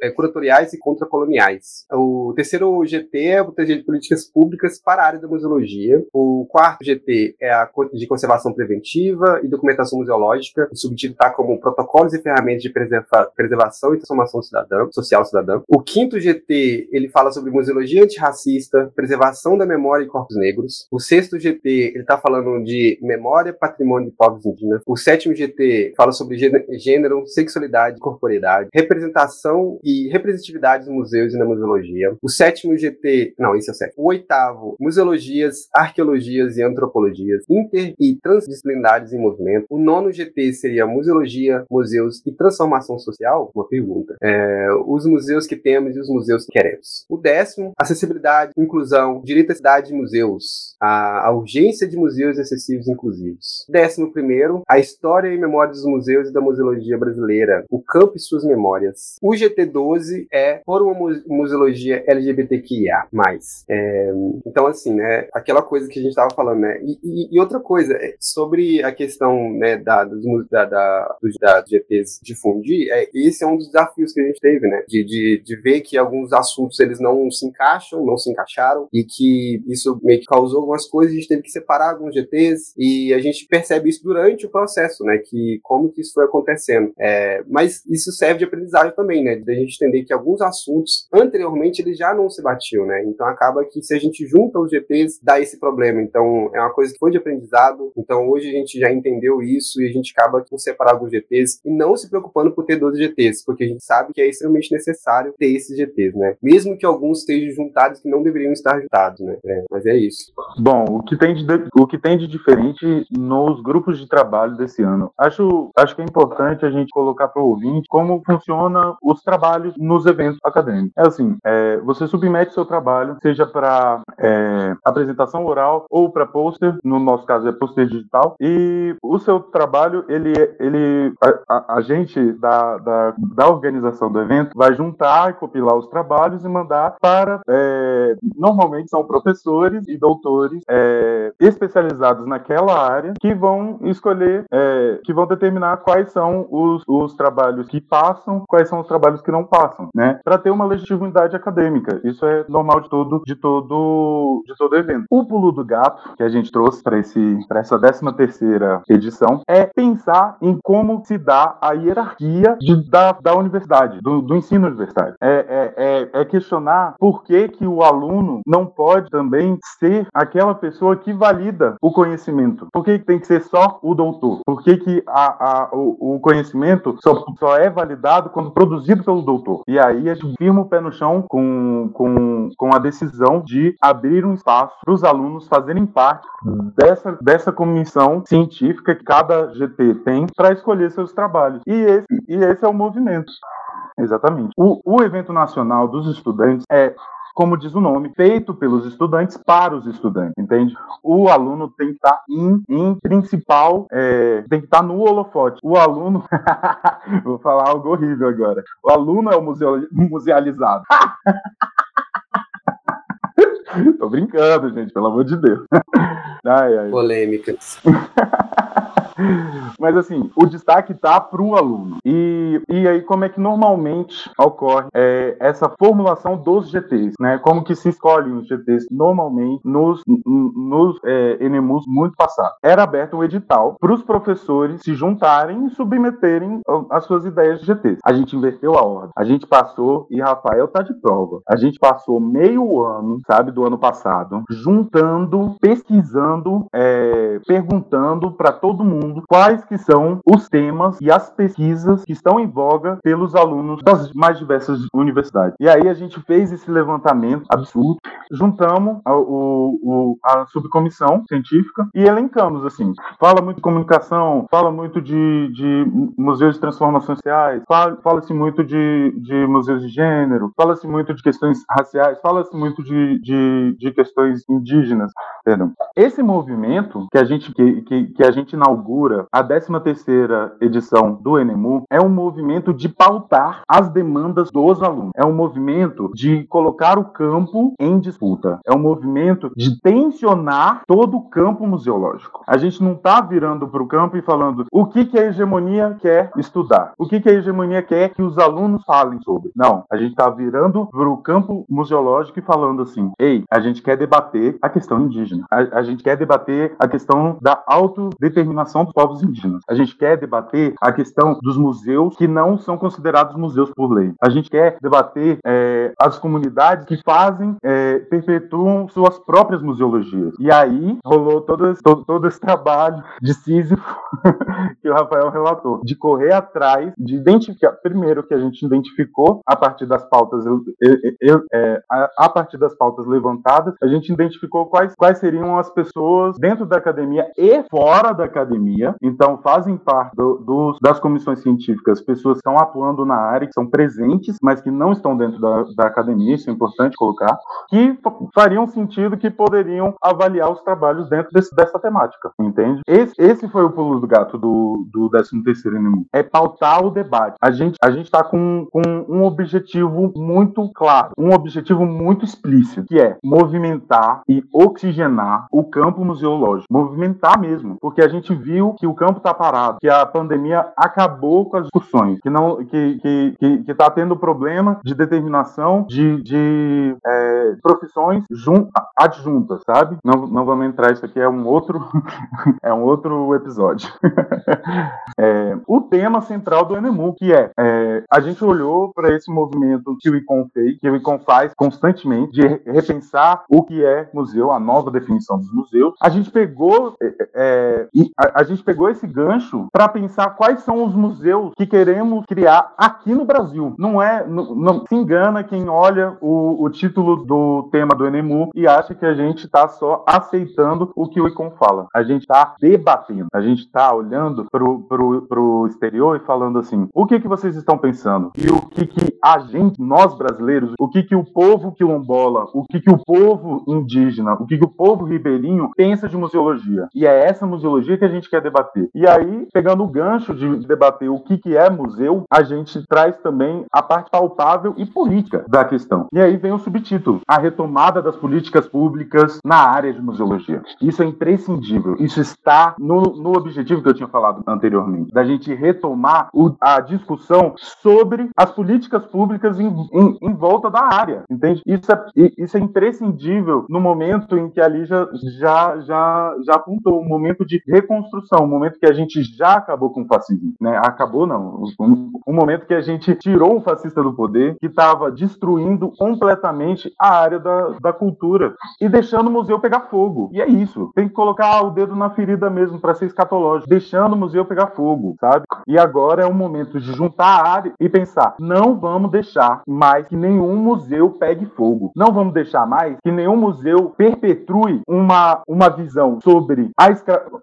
é, curatoriais e contracoloniais. O terceiro GT é o de políticas públicas para a área da museologia. O quarto GT é a de conservação preventiva e documentação museológica. O subtítulo está como protocolos e ferramentas de preserva preservação e transformação cidadã, social cidadã. O quinto GT ele fala sobre museologia antirracista, preservação da memória e corpos negros. O sexto GT ele está falando de memória, patrimônio de povos indígenas. O sétimo GT fala sobre gênero, sexualidade, corporeidade, representação e representatividade dos museus e na museologia. O sétimo GT, não, esse é o sétimo. O oitavo, museologias, arqueologias e antropologias, inter e transdisciplinares em movimento. O nono GT seria museologia, museus e transformação social? Uma pergunta. É, os museus que temos e os museus que queremos. O décimo, acessibilidade, inclusão, direito à cidade de museus, a, a urgência de museus acessíveis e inclusivos. Décimo primeiro, a história e memória dos museus e da museologia brasileira, o campo e suas memórias. O GT12 é por uma museologia LGBTQIA+. É, então, assim, né, aquela coisa que a gente estava falando, né, e, e, e, outra coisa, é, sobre a questão, né, da, dos, da, da, dos, da GTs difundir, é, esse é um dos desafios que a gente teve, né, de, de, de ver que alguns assuntos, eles não se encaixam, não se encaixaram, e que isso meio que causou algumas coisas, a gente teve que separar alguns GTs, e a gente percebe isso durante o processo, né, que como que isso foi acontecendo. É, mas isso serve de aprendizagem também, né, de a gente entender que alguns assuntos, anteriormente, eles já não se batiam, né, então acaba que se a gente junta os GTs, dá esse problema, então é uma coisa que foi de aprendizado, então hoje a gente já entendeu isso e a gente acaba por separar alguns GTs e não se preocupando por ter 12 GTs, porque a gente sabe que é extremamente necessário ter esses GTs, né, mesmo que alguns estejam juntados que não deveriam estar juntados, né, é, mas é isso. Bom, o que tem de, o que tem de diferente nos grupos de trabalho desse ano? Acho, acho que é importante a gente colocar para o ouvinte como funciona os trabalhos nos eventos acadêmicos. É assim, é, você submete seu trabalho, seja para é, apresentação oral ou para pôster, no nosso caso é pôster digital, e o seu trabalho, ele, ele a, a gente da, da, da, organização do evento vai juntar e compilar os trabalhos e mandar para, é, normalmente são professores e doutores é, especializados naquela área que vão escolher, é, que vão determinar quais são os, os trabalhos que passam, quais são os trabalhos que não passam, né? Para ter uma legitimidade acadêmica. Isso é normal de todo, de todo, de todo evento. O pulo do gato que a gente trouxe para esse, para essa 13 terceira edição é pensar em como se dá a hierarquia de, da, da universidade, do, do ensino universitário. É, é, é, é questionar por que que o aluno não pode também ser aquela pessoa que valida o conhecimento. Por que, que tem que ser só o doutor? Por que, que a, a, o, o conhecimento só, só é validado quando produzido pelo doutor? E aí a gente firma o pé no chão com, com, com a decisão de abrir um espaço para os alunos fazerem parte dessa, dessa comissão científica que cada GT tem para escolher seus trabalhos. E esse, e esse é o movimento. Exatamente. O, o evento nacional dos estudantes é como diz o nome, feito pelos estudantes para os estudantes, entende? O aluno tem que estar em, em principal, é, tem que estar no holofote. O aluno, vou falar algo horrível agora. O aluno é o museo, musealizado. Tô brincando, gente, pelo amor de Deus. Ai, ai. Polêmicas. Mas assim, o destaque tá para o aluno. E, e aí, como é que normalmente ocorre é, essa formulação dos GTs, né? Como que se escolhem os GTs normalmente nos, nos é, ENEMUs muito passados? Era aberto um edital para os professores se juntarem e submeterem as suas ideias de GTs. A gente inverteu a ordem. A gente passou, e Rafael tá de prova, a gente passou meio ano, sabe, do ano passado, juntando, pesquisando, é, perguntando para todo mundo quais que são os temas e as pesquisas que estão em voga pelos alunos das mais diversas universidades. E aí a gente fez esse levantamento absurdo, juntamos a, o, a subcomissão científica e elencamos assim. Fala muito de comunicação, fala muito de, de museus de transformações sociais, fala-se muito de, de museus de gênero, fala-se muito de questões raciais, fala-se muito de, de, de questões indígenas. Perdão. Esse movimento que a gente, que, que, que a gente inaugura a 13 terceira edição do Enemu é um movimento de pautar as demandas dos alunos. É um movimento de colocar o campo em disputa. É um movimento de tensionar todo o campo museológico. A gente não está virando para o campo e falando o que, que a hegemonia quer estudar, o que, que a hegemonia quer que os alunos falem sobre. Não, a gente está virando para o campo museológico e falando assim: ei, a gente quer debater a questão indígena, a, a gente quer debater a questão da autodeterminação dos povos indígenas, a gente quer debater a questão dos museus que não são considerados museus por lei, a gente quer debater é, as comunidades que fazem, é, perpetuam suas próprias museologias. E aí rolou todo esse, todo, todo esse trabalho de Sísifo que o Rafael relatou, de correr atrás, de identificar, primeiro que a gente identificou a partir das pautas, eu, eu, eu, é, a, a, partir das pautas levantadas, a gente identificou quais, quais seriam as pessoas dentro da academia e fora da academia, então fazem parte do, do, das comissões científicas, pessoas que estão atuando na área, que são presentes, mas que não estão dentro da, da academia, isso é importante colocar, que fariam sentido que poderiam avaliar os trabalhos dentro desse, dessa temática, entende? Esse, esse foi o pulo do gato do, do 13 terceiro inimigo. É pautar o debate. A gente a está com, com um objetivo muito claro, um objetivo muito explícito, que é movimentar e oxigenar o campo museológico. Movimentar mesmo, porque a gente viu que o campo está parado, que a pandemia acabou com as discussões, que não que que, que, que tá tendo problema de determinação de, de é, profissões jun, adjuntas, sabe? Não, não vamos entrar, isso aqui é um outro é um outro episódio. é, o tema central do Enemu, que é, é a gente olhou para esse movimento que o ICOM fez, que o ICOM faz constantemente, de repensar o que é museu, a nova definição dos museus. A gente pegou, é, é a, a, gente pegou esse gancho para pensar quais são os museus que queremos criar aqui no Brasil. Não é, não, não se engana quem olha o, o título do tema do Enemu e acha que a gente está só aceitando o que o ICOM fala. A gente está debatendo, a gente está olhando para o exterior e falando assim: o que, que vocês estão pensando? E o que, que a gente, nós brasileiros, o que, que o povo quilombola, o que, que o povo indígena, o que, que o povo ribeirinho pensa de museologia? E é essa museologia que a gente quer debater. E aí, pegando o gancho de debater o que, que é museu, a gente traz também a parte palpável e política da questão. E aí vem o subtítulo: A retomada das políticas públicas na área de museologia. Isso é imprescindível. Isso está no, no objetivo que eu tinha falado anteriormente, da gente retomar o, a discussão sobre as políticas públicas em, em, em, volta da área, entende? Isso é, isso é imprescindível no momento em que a Lígia já, já, já apontou, um momento de reconstrução, um momento que a gente já acabou com o fascismo, né? Acabou não, um, um momento que a gente tirou o fascista do poder, que estava destruindo completamente a área da, da cultura e deixando o museu pegar fogo. E é isso, tem que colocar o dedo na ferida mesmo para ser escatológico, deixando o museu pegar fogo, sabe? E agora é o momento de juntar a área e pensar: não vamos deixar mais que nenhum museu pegue fogo. Não vamos deixar mais que nenhum museu perpetue uma, uma visão sobre a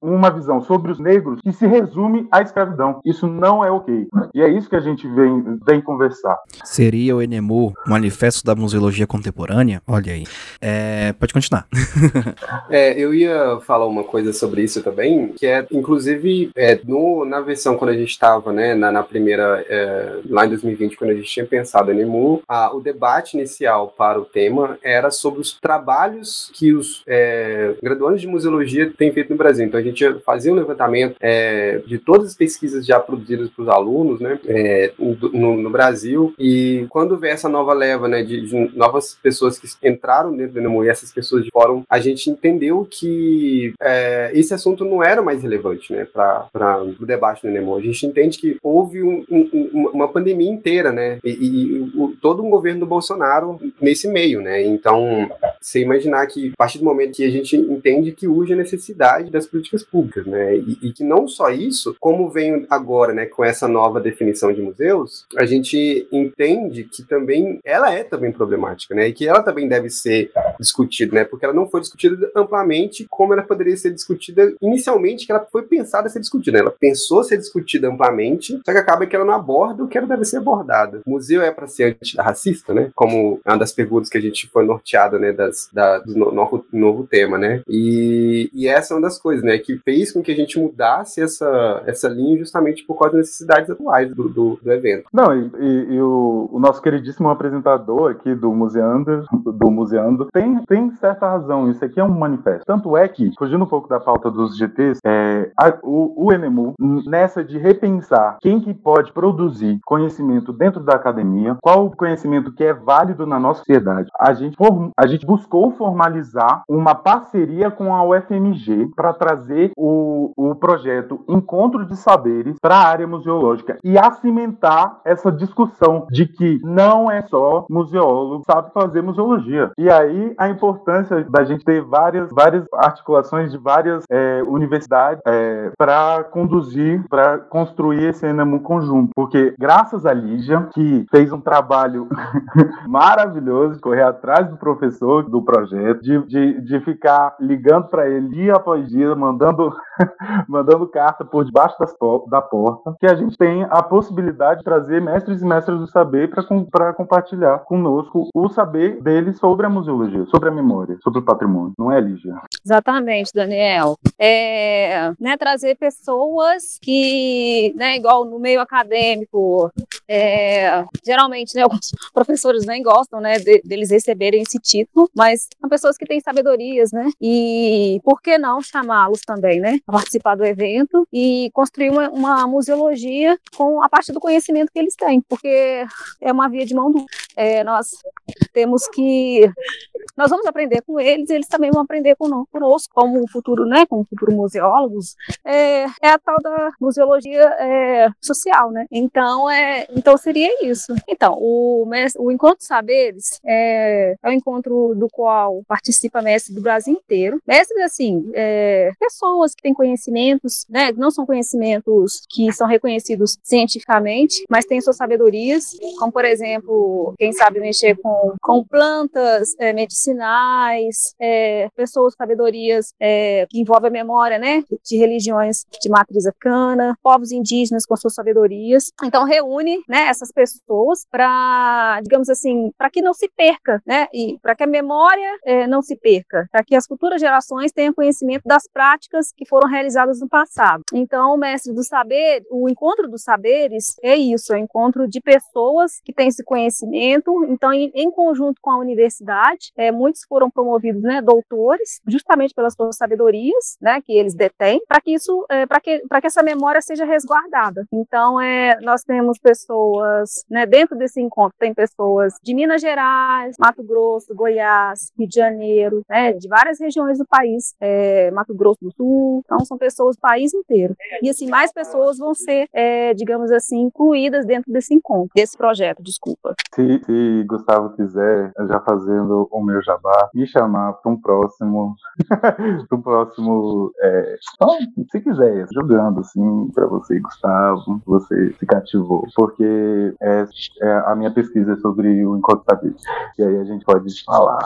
uma visão sobre os negros que se resume à escravidão. Isso não é ok. E é isso que a gente vem, vem conversar. Seria o Enemu manifesto da museologia contemporânea? Olha aí. É, pode continuar. é, eu ia falar uma coisa sobre isso também, que é, inclusive, é, no, na versão quando a gente estava, né, na, na primeira, é, lá em 2020, quando a gente tinha pensado em EMU, a, o debate inicial para o tema era sobre os trabalhos que os é, graduandos de museologia têm feito no Brasil. Então a gente fazia um levantamento é, de todas as pesquisas já produzidas para os alunos, né, é, no, no, Brasil, e quando vê essa nova leva, né, de, de novas pessoas que entraram dentro do NEMO e essas pessoas de fórum, a gente entendeu que é, esse assunto não era mais relevante, né, para o debate do NEMO. A gente entende que houve um, um, uma pandemia inteira, né, e, e o, todo um governo do Bolsonaro nesse meio, né, então você imaginar que a partir do momento que a gente entende que urge a necessidade das políticas públicas, né, e, e que não só isso, como vem agora, né, com essa nova definição de museus, a gente entende que também ela é também problemática, né, e que ela também deve ser discutida, né, porque ela não foi discutida amplamente como ela poderia ser discutida inicialmente, que ela foi pensada ser discutida, né? ela pensou ser discutida amplamente, só que acaba que ela não aborda o que ela deve ser abordada. O museu é para ser antirracista, né, como é uma das perguntas que a gente foi norteada, né, das, da, do novo, novo tema, né, e, e essa é uma das coisas, né, que fez com que a gente mudasse essa, essa linha justamente por causa das necessidades atuais do, do, do evento. Não, e, e, e o, o, nosso queridíssimo apresentador aqui do Museando, do Museando tem, tem certa razão. Isso aqui é um manifesto. Tanto é que, fugindo um pouco da pauta dos GTs, é, a, o, o nessa de repensar quem que pode produzir conhecimento dentro da academia, qual o conhecimento que é válido na nossa sociedade, a gente, a gente buscou formalizar uma parceria com a UFMG para trazer o, o projeto Encontro de Saberes para a área museológica e a cimentar essa discussão de que não é só museólogo sabe fazer museologia. E aí a importância da gente ter várias, várias articulações de várias é, universidades é, para conduzir, para construir esse ENAMU conjunto. Porque graças a Lígia, que fez um trabalho maravilhoso de correr atrás do professor do projeto, de, de, de ficar ligando para ele dia após dia, mandando, mandando carta por debaixo da porta, que a gente tem a possibilidade de trazer mestres e mestres do saber para compartilhar conosco o saber deles sobre a museologia, sobre a memória, sobre o patrimônio. Não é, Lígia? Exatamente, Daniel. É, né, trazer pessoas que, né, igual no meio acadêmico, é, geralmente, né, alguns professores nem gostam, né, de, deles receberem esse título, mas são pessoas que têm sabedorias, né, e por que não chamá-los também, né, a participar do evento e construir uma, uma museologia com a parte do conhecimento que eles têm, porque é uma via de mão dupla. É, nós temos que nós vamos aprender com eles, eles também vão aprender conosco, como futuro, né, como futuro museólogos, é, é a tal da museologia é, social, né? Então é, então seria isso. Então o, o encontro saberes é, é um encontro do qual participa mestres do Brasil inteiro, mestres assim, é, pessoas que têm conhecimentos, né, não são conhecimentos que são reconhecidos cientificamente, mas têm suas sabedorias, como por exemplo, quem sabe mexer com, com plantas é, medicinais, é, pessoas sabedorias é, que envolvem a memória, né, de religiões de matriz africana, povos indígenas com suas sabedorias. Então reúne, né, essas pessoas para, digamos assim, para que não se perca, né, e para que a memória é, não se perca, para que as futuras gerações tenham conhecimento das práticas que foram realizadas no passado. Então, o mestre do saber, o encontro dos saberes é isso, é o encontro de pessoas que têm esse conhecimento. Então, em, em conjunto com a universidade, é, muitos foram promovidos, né, doutores, justamente pelas suas sabedorias, né, que eles detêm, para que isso, é, para que, para que essa memória seja resguardada. Então, é, nós temos pessoas, né, dentro desse encontro tem pessoas de Minas Gerais, Mato Grosso, Goiás, Rio de Janeiro, né, de várias regiões do país, é, Mato Grosso do Sul. Então, são pessoas do país inteiro. E assim, mais pessoas vão ser, é, digamos assim, incluídas dentro desse encontro, desse projeto, desculpa. Se, se Gustavo quiser, já fazendo o meu jabá, me chamar para um próximo, para um próximo, é, se quiser, jogando assim para você, Gustavo, você se cativou, porque é, é, a minha pesquisa é sobre o encontro saber. E aí a gente pode falar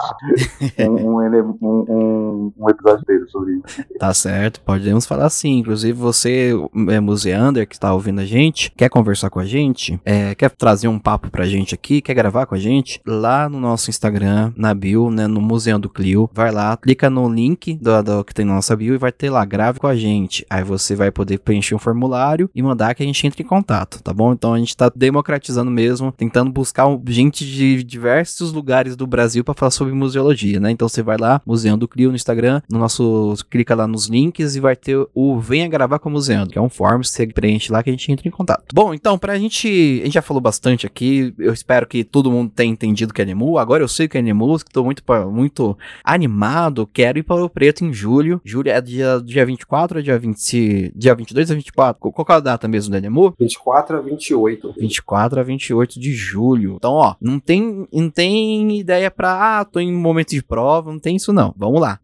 um, um, um, um episódio dele sobre isso. Tá certo, podemos falar sim. Inclusive, você, é, Museander, que está ouvindo a gente, quer conversar com a gente, é, quer trazer um papo pra gente aqui, quer gravar com a gente, lá no nosso Instagram, na bio né, no Museu do Clio. Vai lá, clica no link do, do que tem na nossa bio e vai ter lá, grave com a gente. Aí você vai poder preencher um formulário e mandar que a gente entre em contato, tá bom? Então a gente tá democratizando mesmo, tentando buscar gente de diversos lugares do Brasil para falar sobre museologia, né? Então você vai lá, Museu do Clio no Instagram, no nosso clica lá nos links e vai ter o Venha gravar com o Museu, que é um form você preenche lá que a gente entra em contato. Bom, então pra gente, a gente já falou bastante aqui, eu espero que todo mundo tenha entendido que é Nemu. Agora eu sei que é Nemu, tô muito muito animado, quero ir para o Preto em julho. Julho é dia dia 24 ou dia 20, dia 22 a 24? Qual é a data mesmo do Nemu? 24 a 28. 24 a 28 de julho. Então, ó, não tem não tem ideia pra, ah, tô em momento de prova, não tem isso não. Vamos lá.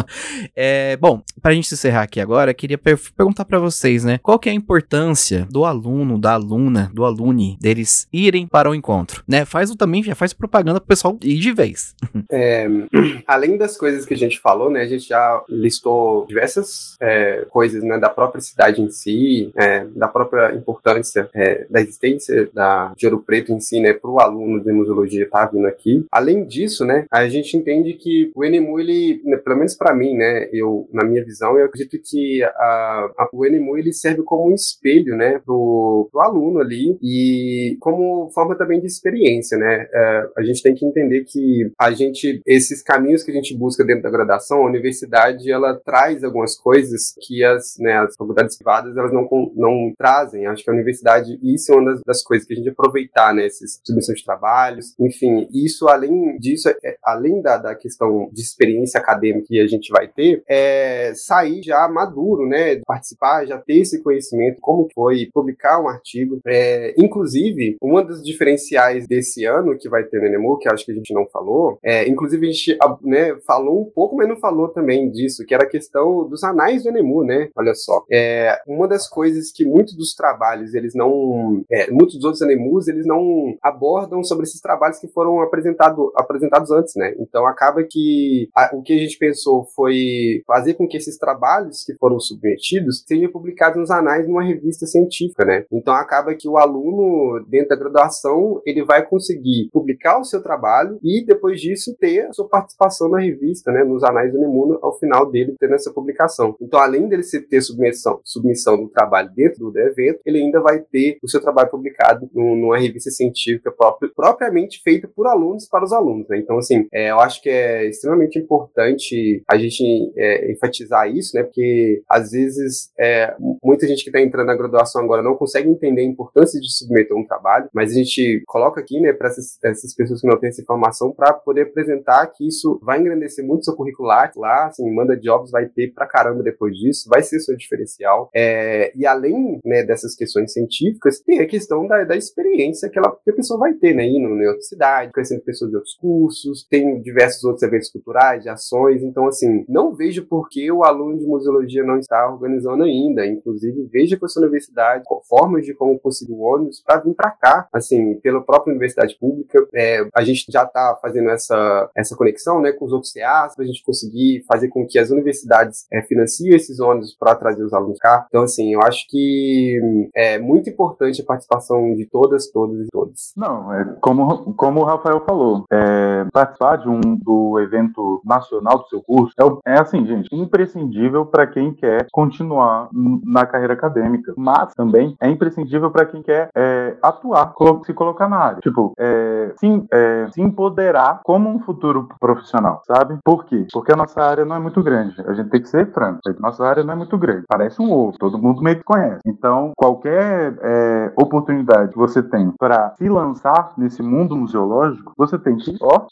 é, bom, pra gente encerrar aqui agora, queria per perguntar para vocês, né? Qual que é a importância do aluno, da aluna, do alune, deles irem para o encontro, né? Faz também, já faz propaganda pro pessoal ir de vez. é, além das coisas que a gente falou, né? A gente já listou diversas é, coisas, né? Da própria cidade em si, é, da própria importância é, da existência da, de Ouro Preto em si, né? Para o aluno de museologia estar tá vindo aqui. Além disso, né? A gente entende que o NMU, ele, né, pelo menos para mim, né? Eu, na minha visão, eu acredito que a, a, o NMU, ele serve como um espelho, né? Pro, pro aluno ali e como forma também de experiência, né? É, a gente tem que entender que a gente, esses caminhos que a gente busca dentro da graduação, a universidade, ela traz algumas coisas que as, né, as faculdades privadas, elas não, não trazem. Acho que a universidade, isso é uma das, das coisas que a gente aproveitar, né? Esses submissões de trabalhos, enfim, isso além disso, é, além da, da questão de experiência acadêmica que a gente vai ter, é sair já maduro, né? Participar, já ter esse conhecimento, como foi publicar um artigo. É, inclusive, uma das diferenciais desse ano que vai ter no Enemu, que acho que a gente não falou, é, inclusive a gente né, falou um pouco, mas não falou também disso, que era a questão dos anais do Enemu, né? Olha só. É, uma das coisas que muitos dos trabalhos, eles não. É, muitos dos outros Enemus, eles não abordam sobre esses trabalhos que foram apresentado, apresentados antes, né? Então acaba que a, o que a gente pensou foi fazer com que esses trabalhos que foram submetidos sejam publicados nos anais numa revista científica, né? Então acaba que o aluno, dentro da graduação, ele vai conseguir publicar o seu trabalho e depois disso ter a sua participação na revista, né? Nos anais do Nemuno, ao final dele ter essa publicação. Então, além dele ter submissão, submissão do trabalho dentro do evento, ele ainda vai ter o seu trabalho publicado numa revista científica própria, propriamente feita por alunos para os alunos, né? Então, assim, é, eu acho que é extremamente importante a gente é, enfatizar isso, né? Porque às vezes é, muita gente que está entrando na graduação agora não consegue entender a importância de submeter um trabalho, mas a gente coloca aqui, né, para essas, essas, pessoas que não têm essa informação, para poder apresentar que isso vai engrandecer muito seu curricular lá, assim, manda jobs vai ter pra caramba depois disso, vai ser seu diferencial. É, e além né, dessas questões científicas, tem a questão da, da experiência que, ela, que a pessoa vai ter, né, indo em outra cidade, conhecendo pessoas de outros cursos, tem diversos outros eventos culturais, de ações, então, assim, não vejo por que o aluno de museologia não está organizando ainda, inclusive veja com a sua universidade formas de como conseguir o ônibus para vir para cá, assim, pela própria universidade pública, é, a gente já está fazendo essa, essa conexão, né, com os outros CAs, para a gente conseguir fazer com que as universidades é, financiem esses ônibus para trazer os alunos cá. Então, assim, eu acho que é muito importante a participação de todas, todas e todos. Não, é como, como o Rafael falou, é, participar de um do evento nacional do seu curso é, é assim, gente, imprescindível para quem quer continuar na carreira acadêmica, mas também é imprescindível para quem quer é, atuar, se colocar na área. Tipo, é, se, é, se empoderar como um futuro profissional, sabe? Por quê? Porque a nossa área não é muito grande. A gente tem que ser franco. Nossa área não é muito grande. Parece um ovo. Todo mundo meio que conhece. Então, qualquer é, oportunidade que você tem para se lançar nesse mundo museológico, você tem que, ó,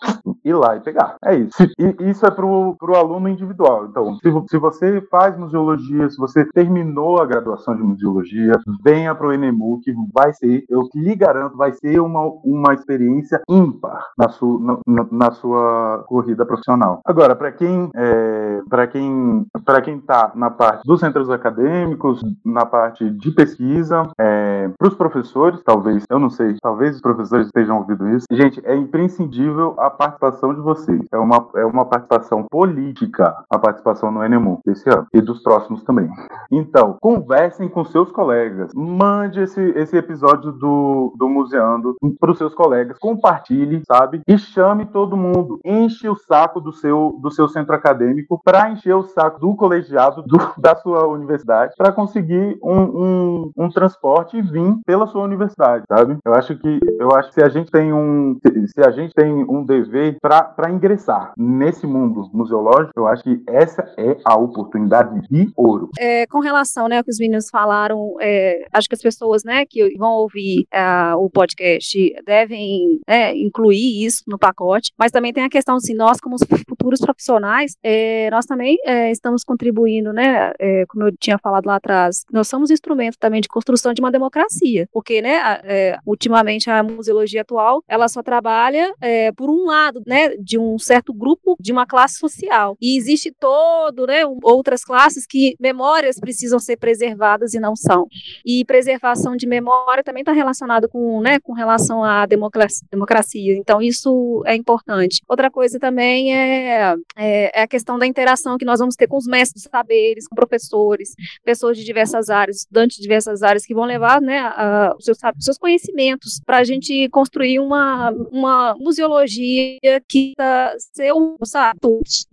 ir lá e pegar. É isso. E isso é pro, pro aluno individual. Então, se, se você faz museologia, se você terminou a graduação de museologia, venha pro Enemu, que vai ser, eu lhe garanto, vai ser uma experiência ímpar na, su, na, na sua corrida profissional. Agora, para quem é, para quem para quem está na parte dos centros acadêmicos, na parte de pesquisa, é, para os professores, talvez, eu não sei, talvez os professores estejam ouvindo isso. Gente, é imprescindível a participação de vocês. É uma, é uma participação política, a participação no Enemu desse ano e dos próximos também. Então, conversem com seus colegas, mande esse, esse episódio do, do Museando para os seus colegas, compartilhe, sabe? E chame todo mundo enche o saco do seu, do seu centro acadêmico para encher o saco do colegiado do, da sua universidade para conseguir um, um, um, transporte e vir pela sua universidade, sabe? Eu acho que eu acho que se a gente tem um se a gente tem um dever para ingressar nesse mundo museológico, eu acho que essa é a oportunidade de ouro. É, com relação né, ao que os meninos falaram, é, acho que as pessoas né, que vão ouvir uh, o podcast devem né, incluir isso no pacote, mas também tem a questão assim, nós como futuros profissionais, é, nós também é, estamos contribuindo, né, é, como eu tinha falado lá atrás, nós somos instrumento também de construção de uma democracia, porque, né, é, ultimamente a museologia atual, ela só trabalha é, por um lado, né, de um certo grupo, de uma classe social, e existe todo, né, outras classes que memórias precisam ser preservadas e não são, e preservação de memória também está relacionado com, né, com relação à democracia, democracia, então isso é importante. Outra coisa também é, é, é a questão da interação que nós vamos ter com os mestres saberes, com professores, pessoas de diversas áreas, estudantes de diversas áreas que vão levar né, a, os seus, seus conhecimentos para a gente construir uma, uma museologia que um, sabe,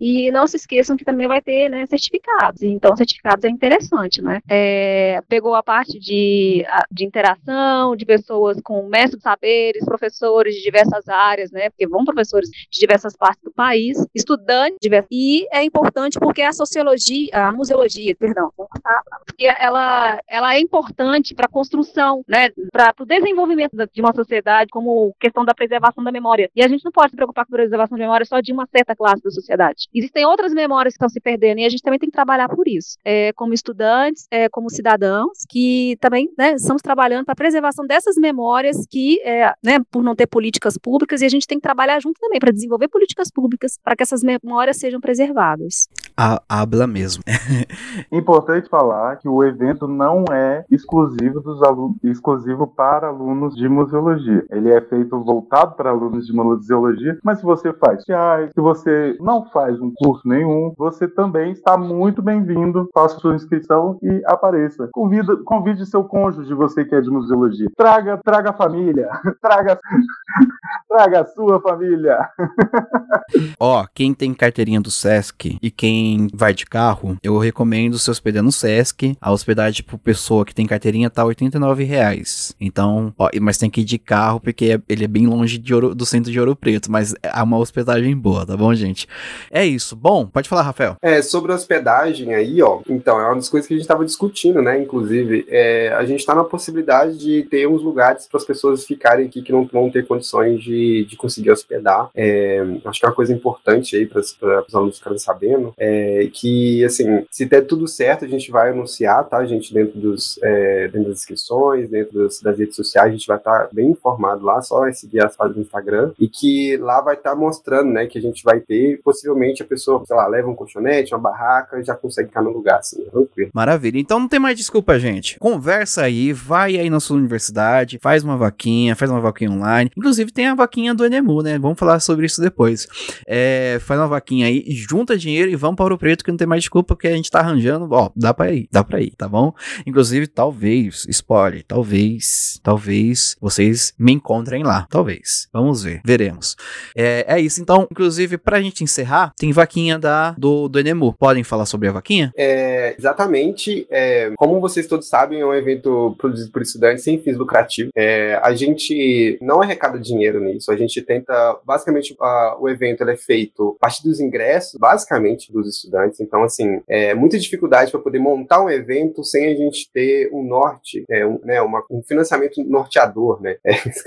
e não se esqueçam que também vai ter né, certificados, então certificados é interessante, né? É, pegou a parte de, de interação, de pessoas com mestres saberes, professores de diversas áreas, né? Porque vão professores de diversas partes do país, estudantes diversos, e é importante porque a sociologia, a museologia, perdão, ela, ela é importante para a construção, né, para o desenvolvimento de uma sociedade, como questão da preservação da memória. E a gente não pode se preocupar com a preservação de memória só de uma certa classe da sociedade. Existem outras memórias que estão se perdendo e a gente também tem que trabalhar por isso, é, como estudantes, é, como cidadãos, que também né, estamos trabalhando para a preservação dessas memórias que, é, né, por não ter políticas públicas, e a gente tem que trabalhar junto também para desenvolver políticas públicas para que essas memórias sejam preservadas. A, habla mesmo. Importante falar que o evento não é exclusivo dos alunos, exclusivo para alunos de museologia. Ele é feito voltado para alunos de museologia, mas se você faz se você não faz um curso nenhum, você também está muito bem-vindo. Faça sua inscrição e apareça. Convida, convide seu cônjuge, você que é de museologia. Traga, traga a família, traga, traga a sua família. Ó, quem tem carteirinha do SESC e quem vai de carro, eu recomendo se hospedar no SESC. A hospedagem por pessoa que tem carteirinha tá R$ reais. Então, ó, mas tem que ir de carro porque é, ele é bem longe Ouro, do centro de Ouro Preto, mas é uma hospedagem boa, tá bom, gente? É isso. Bom, pode falar, Rafael. É, sobre a hospedagem aí, ó. Então, é uma das coisas que a gente tava discutindo, né? Inclusive, é, a gente tá na possibilidade de ter uns lugares para as pessoas ficarem aqui que não vão ter condições de, de conseguir hospedar. É, acho que é uma coisa importante aí para os alunos ficarem sabendo é que, assim, se der tudo certo, a gente vai anunciar, tá, gente, dentro, dos, é, dentro das inscrições, dentro das, das, redes sociais, a gente vai estar tá bem informado lá, só é seguir as páginas do Instagram, e que lá vai estar tá mostrando, né, que a gente vai ter, possivelmente a pessoa, sei lá, leva um colchonete, uma barraca já consegue ficar no lugar, assim, tranquilo. Maravilha, então não tem mais desculpa, gente. Conversa aí, vai aí na sua universidade, faz uma vaquinha, faz uma vaquinha online, inclusive tem a vaquinha do Enemu, né, vamos falar sobre isso depois. É, faz uma vaquinha aí, junta dinheiro e vamos para o preto que não tem mais desculpa, porque a gente tá arranjando, ó, dá pra ir, dá pra ir, tá bom? Inclusive, talvez, spoiler, talvez, talvez vocês me encontrem lá, talvez. Vamos ver, veremos. É, é isso, então, inclusive, pra gente encerrar, tem vaquinha da, do, do Enemu. Podem falar sobre a vaquinha? É, exatamente. É, como vocês todos sabem, é um evento produzido por estudantes sem fins lucrativos. É, a gente não arrecada dinheiro nisso, a gente tenta, basicamente, a, o evento é feito a partir dos ingressos, basicamente, dos estudantes. Então, assim, é muita dificuldade para poder montar um evento sem a gente ter um norte, é, um, né, uma, um financiamento norteador, né?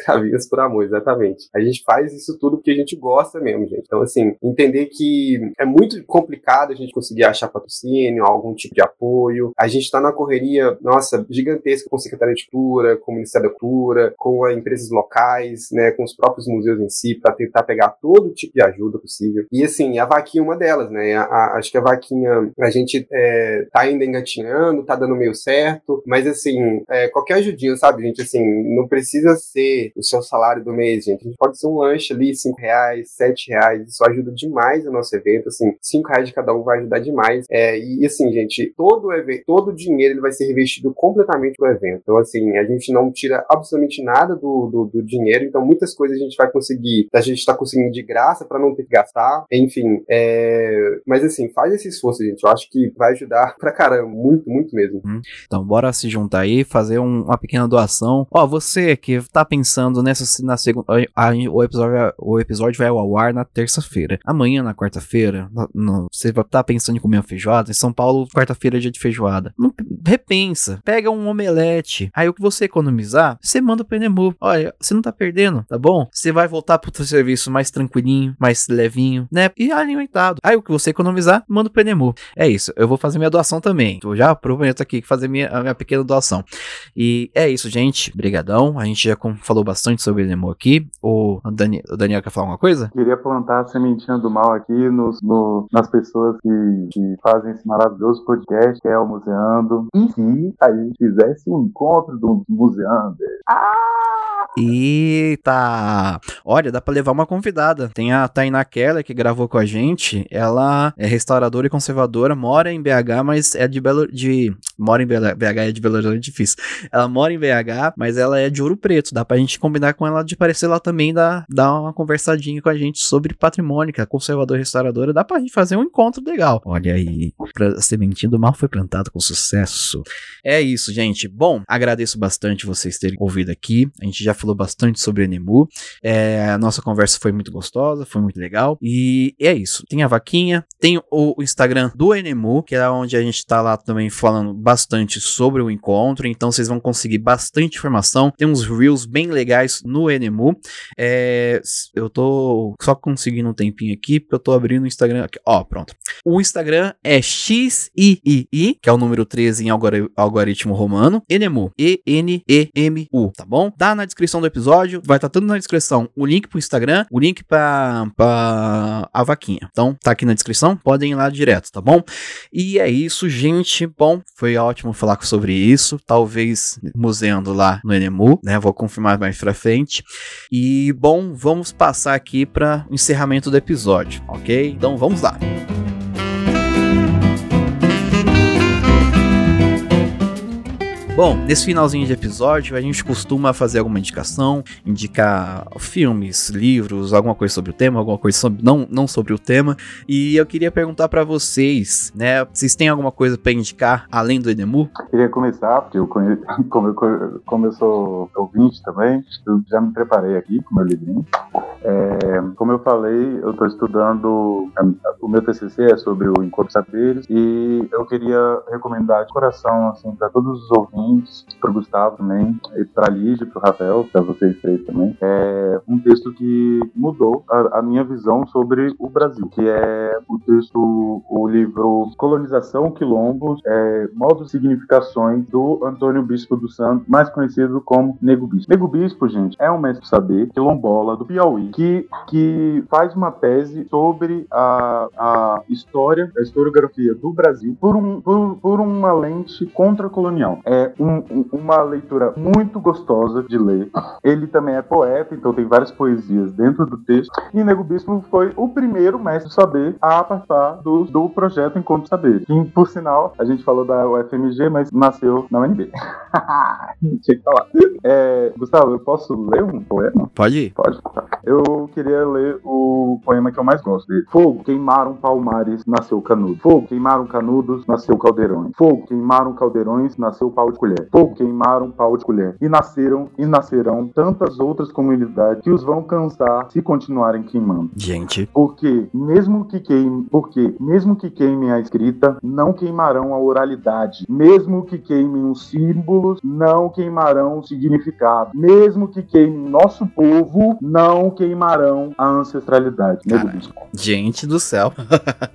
É, por amor, exatamente. A gente faz isso tudo porque a gente gosta mesmo, gente. Então, assim, entender que é muito complicado a gente conseguir achar patrocínio, algum tipo de apoio. A gente está na correria, nossa, gigantesca com a Secretaria de Cultura, com o Ministério da Cultura, com as empresas locais, né, com os próprios museus em si, para tentar pegar todo tipo de ajuda possível. E, assim, a vaquinha é uma delas, né? A, a, acho que a vaquinha a gente é, tá ainda engatinhando, tá dando meio certo, mas assim, é, qualquer ajudinha, sabe, gente, assim, não precisa ser o seu salário do mês, gente. A gente pode ser um lanche ali, cinco reais, sete reais, isso ajuda demais o nosso evento, assim, cinco reais de cada um vai ajudar demais. É, e assim, gente, todo o evento, todo o dinheiro ele vai ser revestido completamente pro evento. Então, assim, a gente não tira absolutamente nada do, do, do dinheiro, então muitas coisas a gente vai conseguir, a gente tá conseguindo de graça para não ter que gastar, enfim. É... Mas assim, faz esse esforço, gente. Eu acho que vai ajudar pra caramba, muito, muito mesmo. Hum. Então, bora se juntar aí, fazer um, uma pequena doação. Ó, você que tá pensando nessa na segunda, o episódio, o episódio vai ao ar na terça-feira. Amanhã, na quarta-feira, você vai tá pensando em comer uma feijoada. Em São Paulo, quarta-feira é dia de feijoada. Não, repensa, pega um omelete. Aí o que você economizar, você manda pro Enemu. Olha, você não tá perdendo, tá bom? Você vai voltar pro seu serviço mais tranquilinho, mais levinho, né? E alimentado. Aí o que você economizar, manda pro Enemu. É isso, eu vou fazer minha doação também. Eu já prometo aqui fazer minha, a minha pequena doação. E é isso, gente. Brigadão. A gente já falou bastante sobre o Enemu aqui. O, Dani, o Daniel quer falar alguma coisa? Queria plantar a sementinha do mal aqui nos, no, nas pessoas que, que fazem esse maravilhoso podcast, que é o Museando. E se a gente fizesse um encontro do Museando? Ah! Eita! Olha, dá pra levar uma convidada. Tem a Tainá Keller, que gravou com a gente. Ela é restauradora e conservadora, mora em BH, mas é de Belo... De... Mora em BH, é de Belo Horizonte, é difícil. Ela mora em BH, mas ela é de Ouro Preto. Dá pra gente combinar com ela de aparecer lá também, dar, dar uma conversadinha com a gente sobre patrimônio, que é conservadora restauradora. Dá pra gente fazer um encontro legal. Olha aí, a sementinha do mal foi plantada com sucesso. É isso, gente. Bom, agradeço bastante vocês terem ouvido aqui. A gente já falou bastante sobre Enemu. É, a nossa conversa foi muito gostosa, foi muito legal. E é isso. Tem a vaquinha, tem o Instagram do Enemu, que é onde a gente tá lá também falando bastante sobre o encontro. Então vocês vão conseguir bastante informação. Tem uns reels bem legais no Enemu. É, eu tô só conseguindo um tempinho aqui, porque eu tô abrindo o Instagram aqui. Ó, pronto. O Instagram é XIII, que é o número 13 em algoritmo romano. Enemu. E-N-E-M-U, tá bom? Tá na descrição do episódio. Vai estar tá tudo na descrição. O link pro Instagram, o link pra, pra a vaquinha. Então, tá aqui na descrição. Podem ir lá direto, tá bom? E é isso, gente. Bom, foi ótimo falar sobre isso. Talvez museando lá no Enemu, né? Vou confirmar mais pra frente. E, bom, vamos passar aqui para o encerramento do episódio, ok? Então, vamos lá. Bom, nesse finalzinho de episódio, a gente costuma fazer alguma indicação, indicar filmes, livros, alguma coisa sobre o tema, alguma coisa sobre, não, não sobre o tema. E eu queria perguntar para vocês, né? Vocês têm alguma coisa para indicar além do Enemu? Queria começar, porque eu conheço, como, eu, como eu sou ouvinte também, eu já me preparei aqui com meu livrinho. É, como eu falei, eu estou estudando, o meu TCC é sobre o Encontro Saberes e eu queria recomendar de coração, assim, para todos os ouvintes para o Gustavo também, e para a Lígia, para o Rafael, para vocês três também. É um texto que mudou a, a, minha visão sobre o Brasil, que é o texto, o livro Colonização, Quilombos, é, Modos e Significações do Antônio Bispo do Santo, mais conhecido como Nego Bispo. Nego Bispo, gente, é um mestre saber quilombola do Piauí, que, que faz uma tese sobre a, a história, a historiografia do Brasil por, um, por, por uma lente contra-colonial. É um, uma leitura muito gostosa de ler. Ele também é poeta, então tem várias poesias dentro do texto. E Nego Bispo foi o primeiro mestre saber a participar do, do projeto Encontro Saber. Que, por sinal, a gente falou da UFMG, mas nasceu na UNB. Tinha que falar. É, Gustavo, eu posso ler um poema? Pode ir. Pode. Eu queria ler o poema que eu mais gosto dele. Fogo, queimaram palmares, nasceu canudo. Fogo, queimaram canudos, nasceu caldeirões. Fogo, queimaram caldeirões, nasceu pau de colher. Fogo, queimaram pau de colher. E nasceram e nascerão tantas outras comunidades que os vão cansar se continuarem queimando. Gente. Porque mesmo que queime, porque mesmo que queimem a escrita, não queimarão a oralidade. Mesmo que queimem os símbolos, não queimarão o significado. Mesmo que queimem nosso povo, não queimarão a ancestralidade. Gente do céu.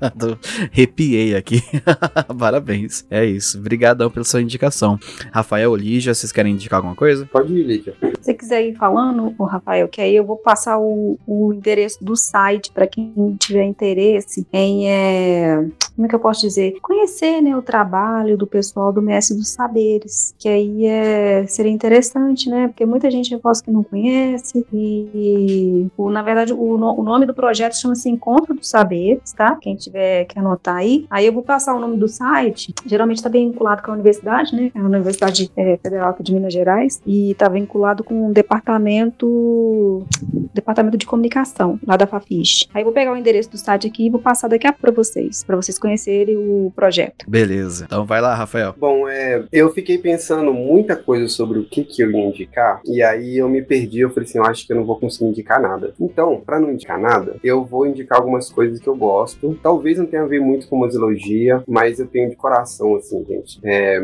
Repiei aqui. Parabéns. É isso. Obrigadão pela sua indicação. Rafael, Lígia, vocês querem indicar alguma coisa? Pode ir, Lígia. Se você quiser ir falando, o Rafael, que aí eu vou passar o, o endereço do site para quem tiver interesse em, é, como é que eu posso dizer, conhecer né, o trabalho do pessoal do Mestre dos Saberes, que aí é, seria interessante, né? Porque muita gente eu posso que não conhece e, o, na verdade, o, o o nome do projeto chama-se Encontro dos Saberes, tá? Quem tiver que anotar aí. Aí eu vou passar o nome do site. Geralmente está bem vinculado com a universidade, né? É a Universidade é, Federal de Minas Gerais e está vinculado com o departamento departamento de comunicação lá da Fafiche. Aí eu vou pegar o endereço do site aqui e vou passar daqui a pouco para vocês, para vocês conhecerem o projeto. Beleza. Então vai lá, Rafael. Bom, é, eu fiquei pensando muita coisa sobre o que, que eu ia indicar, e aí eu me perdi. Eu falei assim: eu acho que eu não vou conseguir indicar nada. Então, para não indicar nada, eu vou indicar algumas coisas que eu gosto. Talvez não tenha a ver muito com museologia, mas eu tenho de coração, assim, gente. É,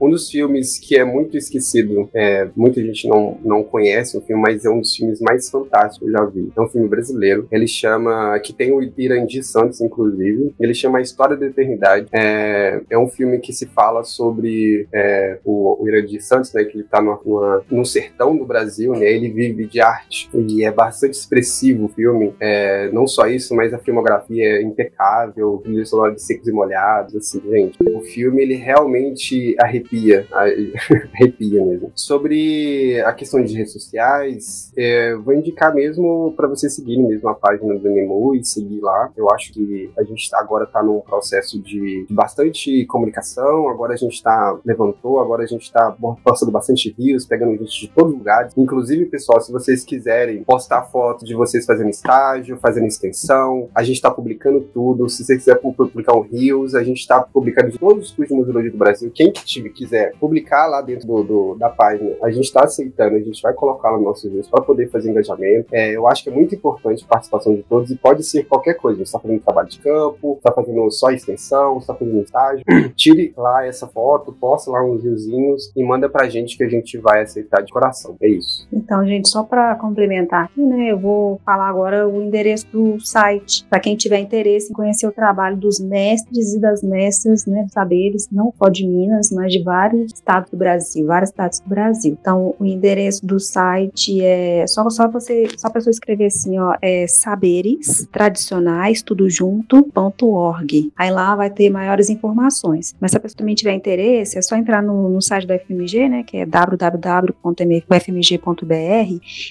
um dos filmes que é muito esquecido, é, muita gente não, não conhece o filme, mas é um dos filmes mais fantásticos que eu já vi. É um filme brasileiro. Ele chama. que tem o Irandi Santos, inclusive. Ele chama A História da Eternidade. É, é um filme que se fala sobre é, o, o Irandi Santos, né? Que ele tá numa, numa, no sertão do Brasil, né? Ele vive de arte. E é bastante expressivo o filme. É, não só isso, mas a filmografia é impecável, trilha sonora de secos e molhados, assim, gente. O filme, ele realmente arrepia. arrepia mesmo. Sobre a questão de redes sociais, é, vou indicar mesmo para vocês seguirem mesmo a página do Nemu e seguir lá. Eu acho que a gente agora tá num processo de, bastante comunicação, agora a gente tá levantou, agora a gente tá postando bastante rios, pegando gente de todos os lugares. Inclusive, pessoal, se vocês quiserem postar foto de vocês fazendo estágio, fazendo extensão, a gente tá publicando tudo. Se você quiser publicar um rios, a gente tá publicando de todos os cursos de museologia do Brasil. Quem que quiser publicar lá dentro do, do, da página, a gente tá aceitando, a gente vai colocar lá no nosso rios para poder fazer engajamento. É, eu acho que é muito importante a participação de todos e pode ser qualquer coisa. Você está fazendo trabalho de campo, está fazendo só extensão, está fazendo estágio. Tire lá essa foto, posta lá uns riozinhos e manda pra gente que a gente vai aceitar de coração. É isso. Então, gente, só para complementar aqui, né, eu vou falar agora o endereço do site para quem tiver interesse em conhecer o trabalho dos mestres e das mestras, né, saberes, não só de Minas, mas de vários estados do Brasil, vários estados do Brasil. Então, o endereço do site é só só você só a pessoa escrever assim, ó, é saberes tradicionais, tudo junto.org. Aí lá vai ter maiores informações. Mas se a pessoa também tiver interesse, é só entrar no, no site do FMG, né, que é www.fmg.br,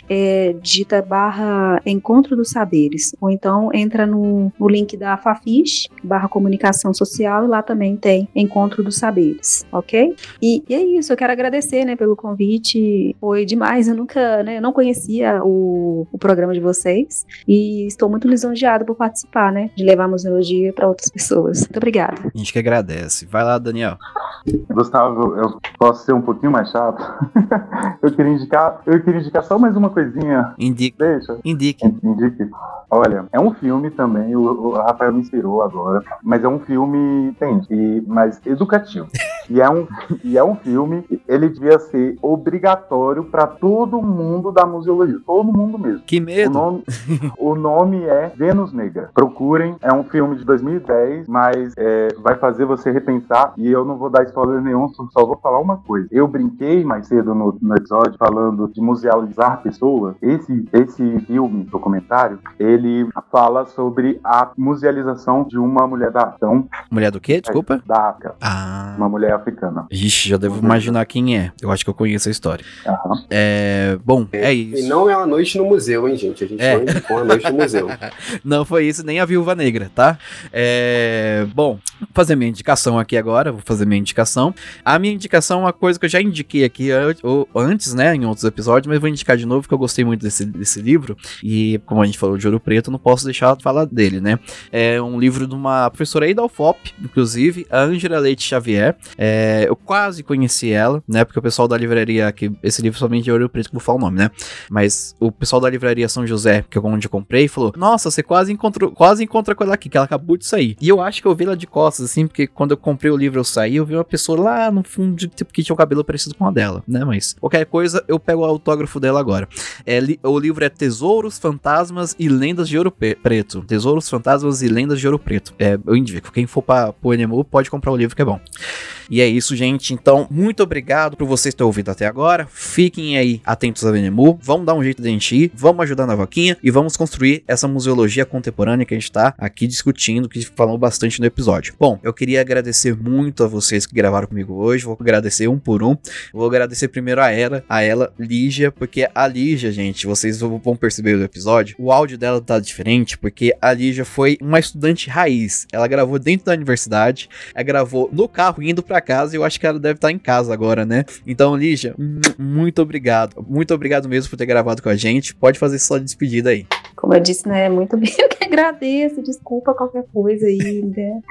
é, digita barra Encontro dos Saberes, ou então entra no, no link da Fafish, barra Comunicação Social, e lá também tem Encontro dos Saberes, ok? E, e é isso, eu quero agradecer, né, pelo convite, foi demais, eu nunca, né, eu não conhecia o, o programa de vocês e estou muito lisonjeada por participar, né? De levar a museologia para outras pessoas. Muito obrigada. A gente que agradece. Vai lá, Daniel. Gustavo, eu posso ser um pouquinho mais chato? eu queria indicar, eu queria indicar só mais uma coisinha. Indique. Deixa. Indique. Indique. Olha, é um filme também, o, o Rafael me inspirou agora, mas é um filme, entende? E, mas educativo. e, é um, e é um filme, ele devia ser obrigatório para todo mundo da museologia, todo mundo mesmo. Que medo. O nome, o nome é Vênus Negra. Procurem, é um filme de 2010, mas é, vai fazer você repensar. E eu não vou dar spoiler nenhum, só vou falar uma coisa. Eu brinquei mais cedo no, no episódio falando de musealizar pessoas. Esse, esse filme, documentário, ele fala sobre a musealização de uma mulher da Então, mulher do quê? Desculpa? Da África. Ah. Uma mulher africana. Ixi, já devo imaginar quem é. Eu acho que eu conheço a história. Uhum. É. Bom, é isso. E não é uma noite no museu, hein, gente? A gente É. não indicou uma noite no museu. Não foi isso, nem a Viúva Negra, tá? É, Bom, vou fazer minha indicação aqui agora, vou fazer minha indicação. A minha indicação é uma coisa que eu já indiquei aqui antes, né, em outros episódios, mas vou indicar de novo porque eu gostei muito desse, desse livro. E como a gente falou de Ouro Preto, não posso deixar de falar dele, né? É um livro de uma professora aí da UFOP, inclusive, a Ângela Leite Xavier. É, eu quase conheci ela, né? Porque o pessoal da livraria, que esse livro somente é Ouro Preto, que vou falar o nome, né? Mas o pessoal da livraria São José, que é onde eu comprei, falou: Nossa, você quase encontrou, quase encontra com ela aqui, que ela acabou de sair. E eu acho que eu vi ela de costas, assim, porque quando eu comprei o livro eu saí, eu vi uma pessoa lá no fundo, de- tipo, que tinha o cabelo parecido com a dela, né? Mas qualquer coisa, eu pego o autógrafo dela agora. É, li- o livro é Tesouros, Fantasmas e Lendas de Ouro Preto. Tesouros, Fantasmas e Lendas de Ouro Preto. É, eu indico, quem for para o NMU pode comprar o livro que é bom. E é isso, gente. Então, muito obrigado por vocês terem ouvido até agora. Fiquem aí atentos a Venemu. Vamos dar um jeito de a gente ir, vamos ajudar na vaquinha e vamos construir essa museologia contemporânea que a gente tá aqui discutindo, que falou bastante no episódio. Bom, eu queria agradecer muito a vocês que gravaram comigo hoje. Vou agradecer um por um. Vou agradecer primeiro a ela, a ela, Lígia, porque a Lígia, gente, vocês vão perceber no episódio, o áudio dela tá diferente, porque a Lígia foi uma estudante raiz. Ela gravou dentro da universidade, ela gravou no carro indo para casa e eu acho que ela deve estar tá em casa agora, né? Então, Lígia, muito obrigado. Muito obrigado mesmo por ter gravado com a gente. Pode fazer sua despedida aí. Como eu disse, né, muito bem, eu que agradeço, desculpa qualquer coisa aí, né?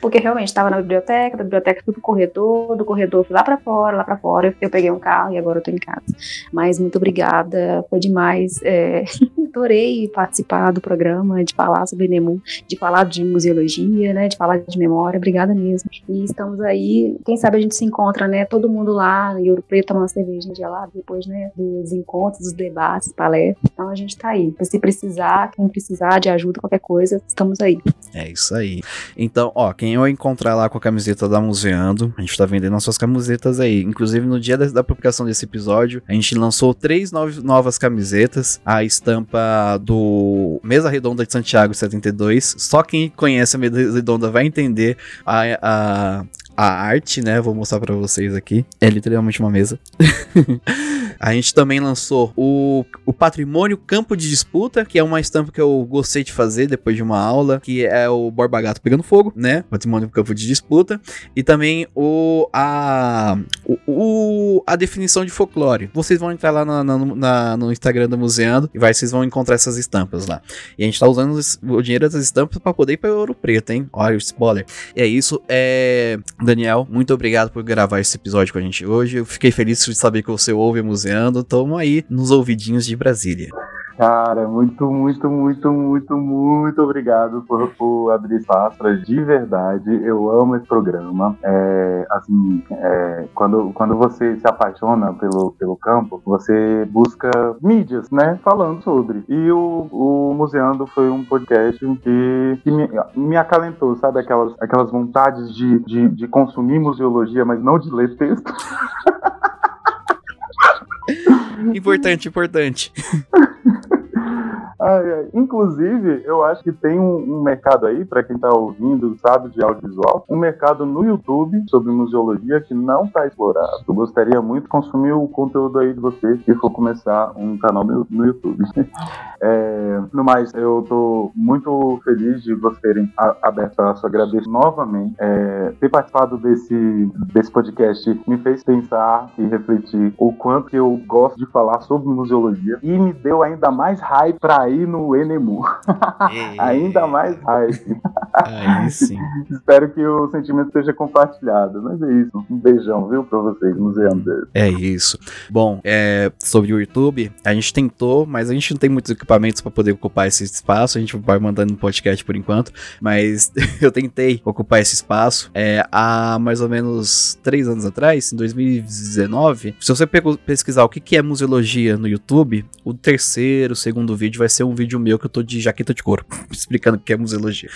Porque realmente estava na biblioteca, da biblioteca fui pro corredor, do corredor fui lá para fora, lá para fora, eu peguei um carro e agora eu tô em casa. Mas muito obrigada, foi demais. É, adorei participar do programa, de falar sobre Nemu, de falar de museologia, né, de falar de memória, obrigada mesmo. E estamos aí, quem sabe a gente se encontra, né, todo mundo lá em Ouro Preto tomando cerveja gelada depois, né, dos encontros, dos debates, palestras. Então a gente tá aí. Se precisar, quem precisar de ajuda, qualquer coisa, estamos aí. É isso aí. Então, ó, quem eu encontrar lá com a camiseta da Museando, a gente tá vendendo nossas camisetas aí. Inclusive, no dia da, da publicação desse episódio, a gente lançou três novas camisetas. A estampa do Mesa Redonda de Santiago 72. Só quem conhece a Mesa Redonda vai entender a, a, a arte, né? Vou mostrar para vocês aqui. É literalmente uma mesa. a gente também lançou o, o Patrimônio Campo de Disputa, que é uma estampa que eu gostei de fazer depois de uma aula, que é o Borba Gato pegando fogo, né? Patrimônio Campo de Disputa. E também o a, o, a definição de folclore. Vocês vão entrar lá na, na, na, no Instagram do Museando e vai, vocês vão encontrar essas estampas lá. E a gente tá usando o dinheiro dessas estampas para poder ir para Ouro Preto, hein? Olha o spoiler. E é isso. É Daniel, muito obrigado por gravar esse episódio com a gente hoje. Eu fiquei feliz de saber que você ouve Museando. Tamo aí nos ouvidinhos de Brasília. Cara, muito, muito, muito, muito, muito obrigado por, por abrir espaço de verdade. Eu amo esse programa. É, assim, é, quando, quando você se apaixona pelo, pelo campo, você busca mídias, né? Falando sobre. E o, o Museando foi um podcast que, que me, me acalentou, sabe? Aquelas, aquelas vontades de, de, de consumir museologia, mas não de ler texto. importante, importante. Ai, ai. Inclusive, eu acho que tem um, um mercado aí, para quem está ouvindo, sabe, de audiovisual, um mercado no YouTube sobre museologia que não está explorado. Eu gostaria muito de consumir o conteúdo aí de vocês se for começar um canal no, no YouTube. é, no mais, eu estou muito feliz de vocês terem aberto a sua agradeço novamente. É, ter participado desse, desse podcast me fez pensar e refletir o quanto eu gosto de falar sobre museologia e me deu ainda mais hype para aí no Enemu. Ainda mais hype. Aí sim. Espero que o sentimento seja compartilhado. Mas é isso. Um beijão, viu, pra vocês, museandeiros. É isso. Bom, é, sobre o YouTube, a gente tentou, mas a gente não tem muitos equipamentos para poder ocupar esse espaço. A gente vai mandando no podcast por enquanto. Mas eu tentei ocupar esse espaço é, há mais ou menos três anos atrás, em 2019. Se você pesquisar o que é museologia no YouTube, o terceiro, segundo vídeo vai ser um vídeo meu que eu tô de jaqueta de couro, explicando o que é museologia.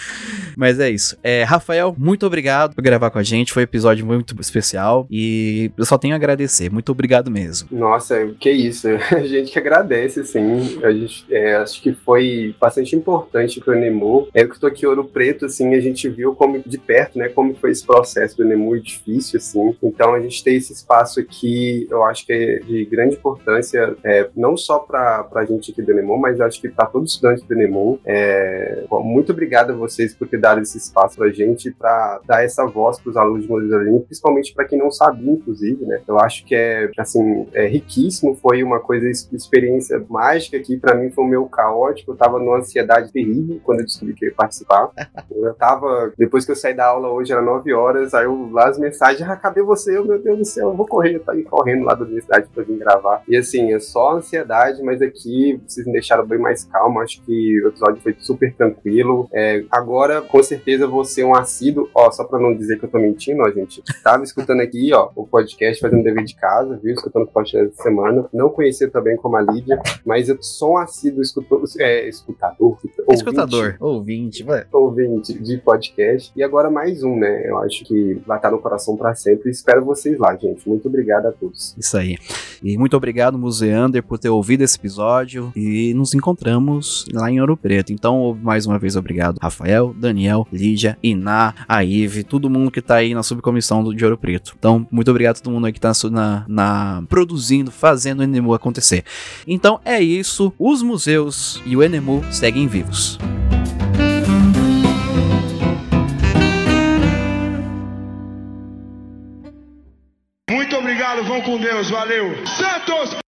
Mas é isso. É, Rafael, muito obrigado por gravar com a gente. Foi um episódio muito especial e eu só tenho a agradecer. Muito obrigado mesmo. Nossa, que isso. A gente que agradece, sim. A gente, é, acho que foi bastante importante pro Nemu. É, eu que tô aqui Ouro Preto, assim, a gente viu como de perto, né, como foi esse processo do Nemu difícil, assim. Então a gente tem esse espaço aqui, eu acho que é de grande importância, é, não só pra, pra gente aqui do Nemu, mas acho que para todo estudante do Nemon. É, muito obrigado a vocês por ter dado esse espaço para a gente, para dar essa voz para os alunos de Modeling, principalmente para quem não sabia, inclusive, né? Eu acho que é, assim, é riquíssimo, foi uma coisa, experiência mágica que para mim foi o meu caótico, eu tava numa ansiedade terrível quando eu descobri que ia participar. Eu tava, depois que eu saí da aula hoje, era 9 horas, aí eu lá as mensagens, ah, cadê você? Eu, meu Deus do céu, eu vou correr, eu aí correndo lá da universidade para vir gravar. E assim, é só ansiedade, mas aqui vocês me deixaram bem mais calmo. Acho que o episódio foi super tranquilo. É, agora, com certeza, vou ser um assíduo. Ó, só pra não dizer que eu tô mentindo, ó, gente. Tava escutando aqui, ó, o podcast fazendo dever de casa, viu? Escutando o podcast essa semana. Não conhecia também como a Lídia, mas eu sou um assíduo escutor, é, escutador. Escutador, ouvinte, vai. ouvinte de podcast. E agora mais um, né? Eu acho que vai estar no coração para sempre. Espero vocês lá, gente. Muito obrigado a todos. Isso aí. E muito obrigado, Museander, por ter ouvido esse episódio. E nos encontramos lá em Ouro Preto. Então, mais uma vez, obrigado, Rafael, Daniel, Lídia, Iná, a Ive, todo mundo que tá aí na subcomissão do de Ouro Preto. Então, muito obrigado a todo mundo aí que tá na, na produzindo, fazendo o Enemu acontecer. Então é isso. Os museus e o Enemu seguem vivos. Muito obrigado, vão com Deus, valeu. Santos!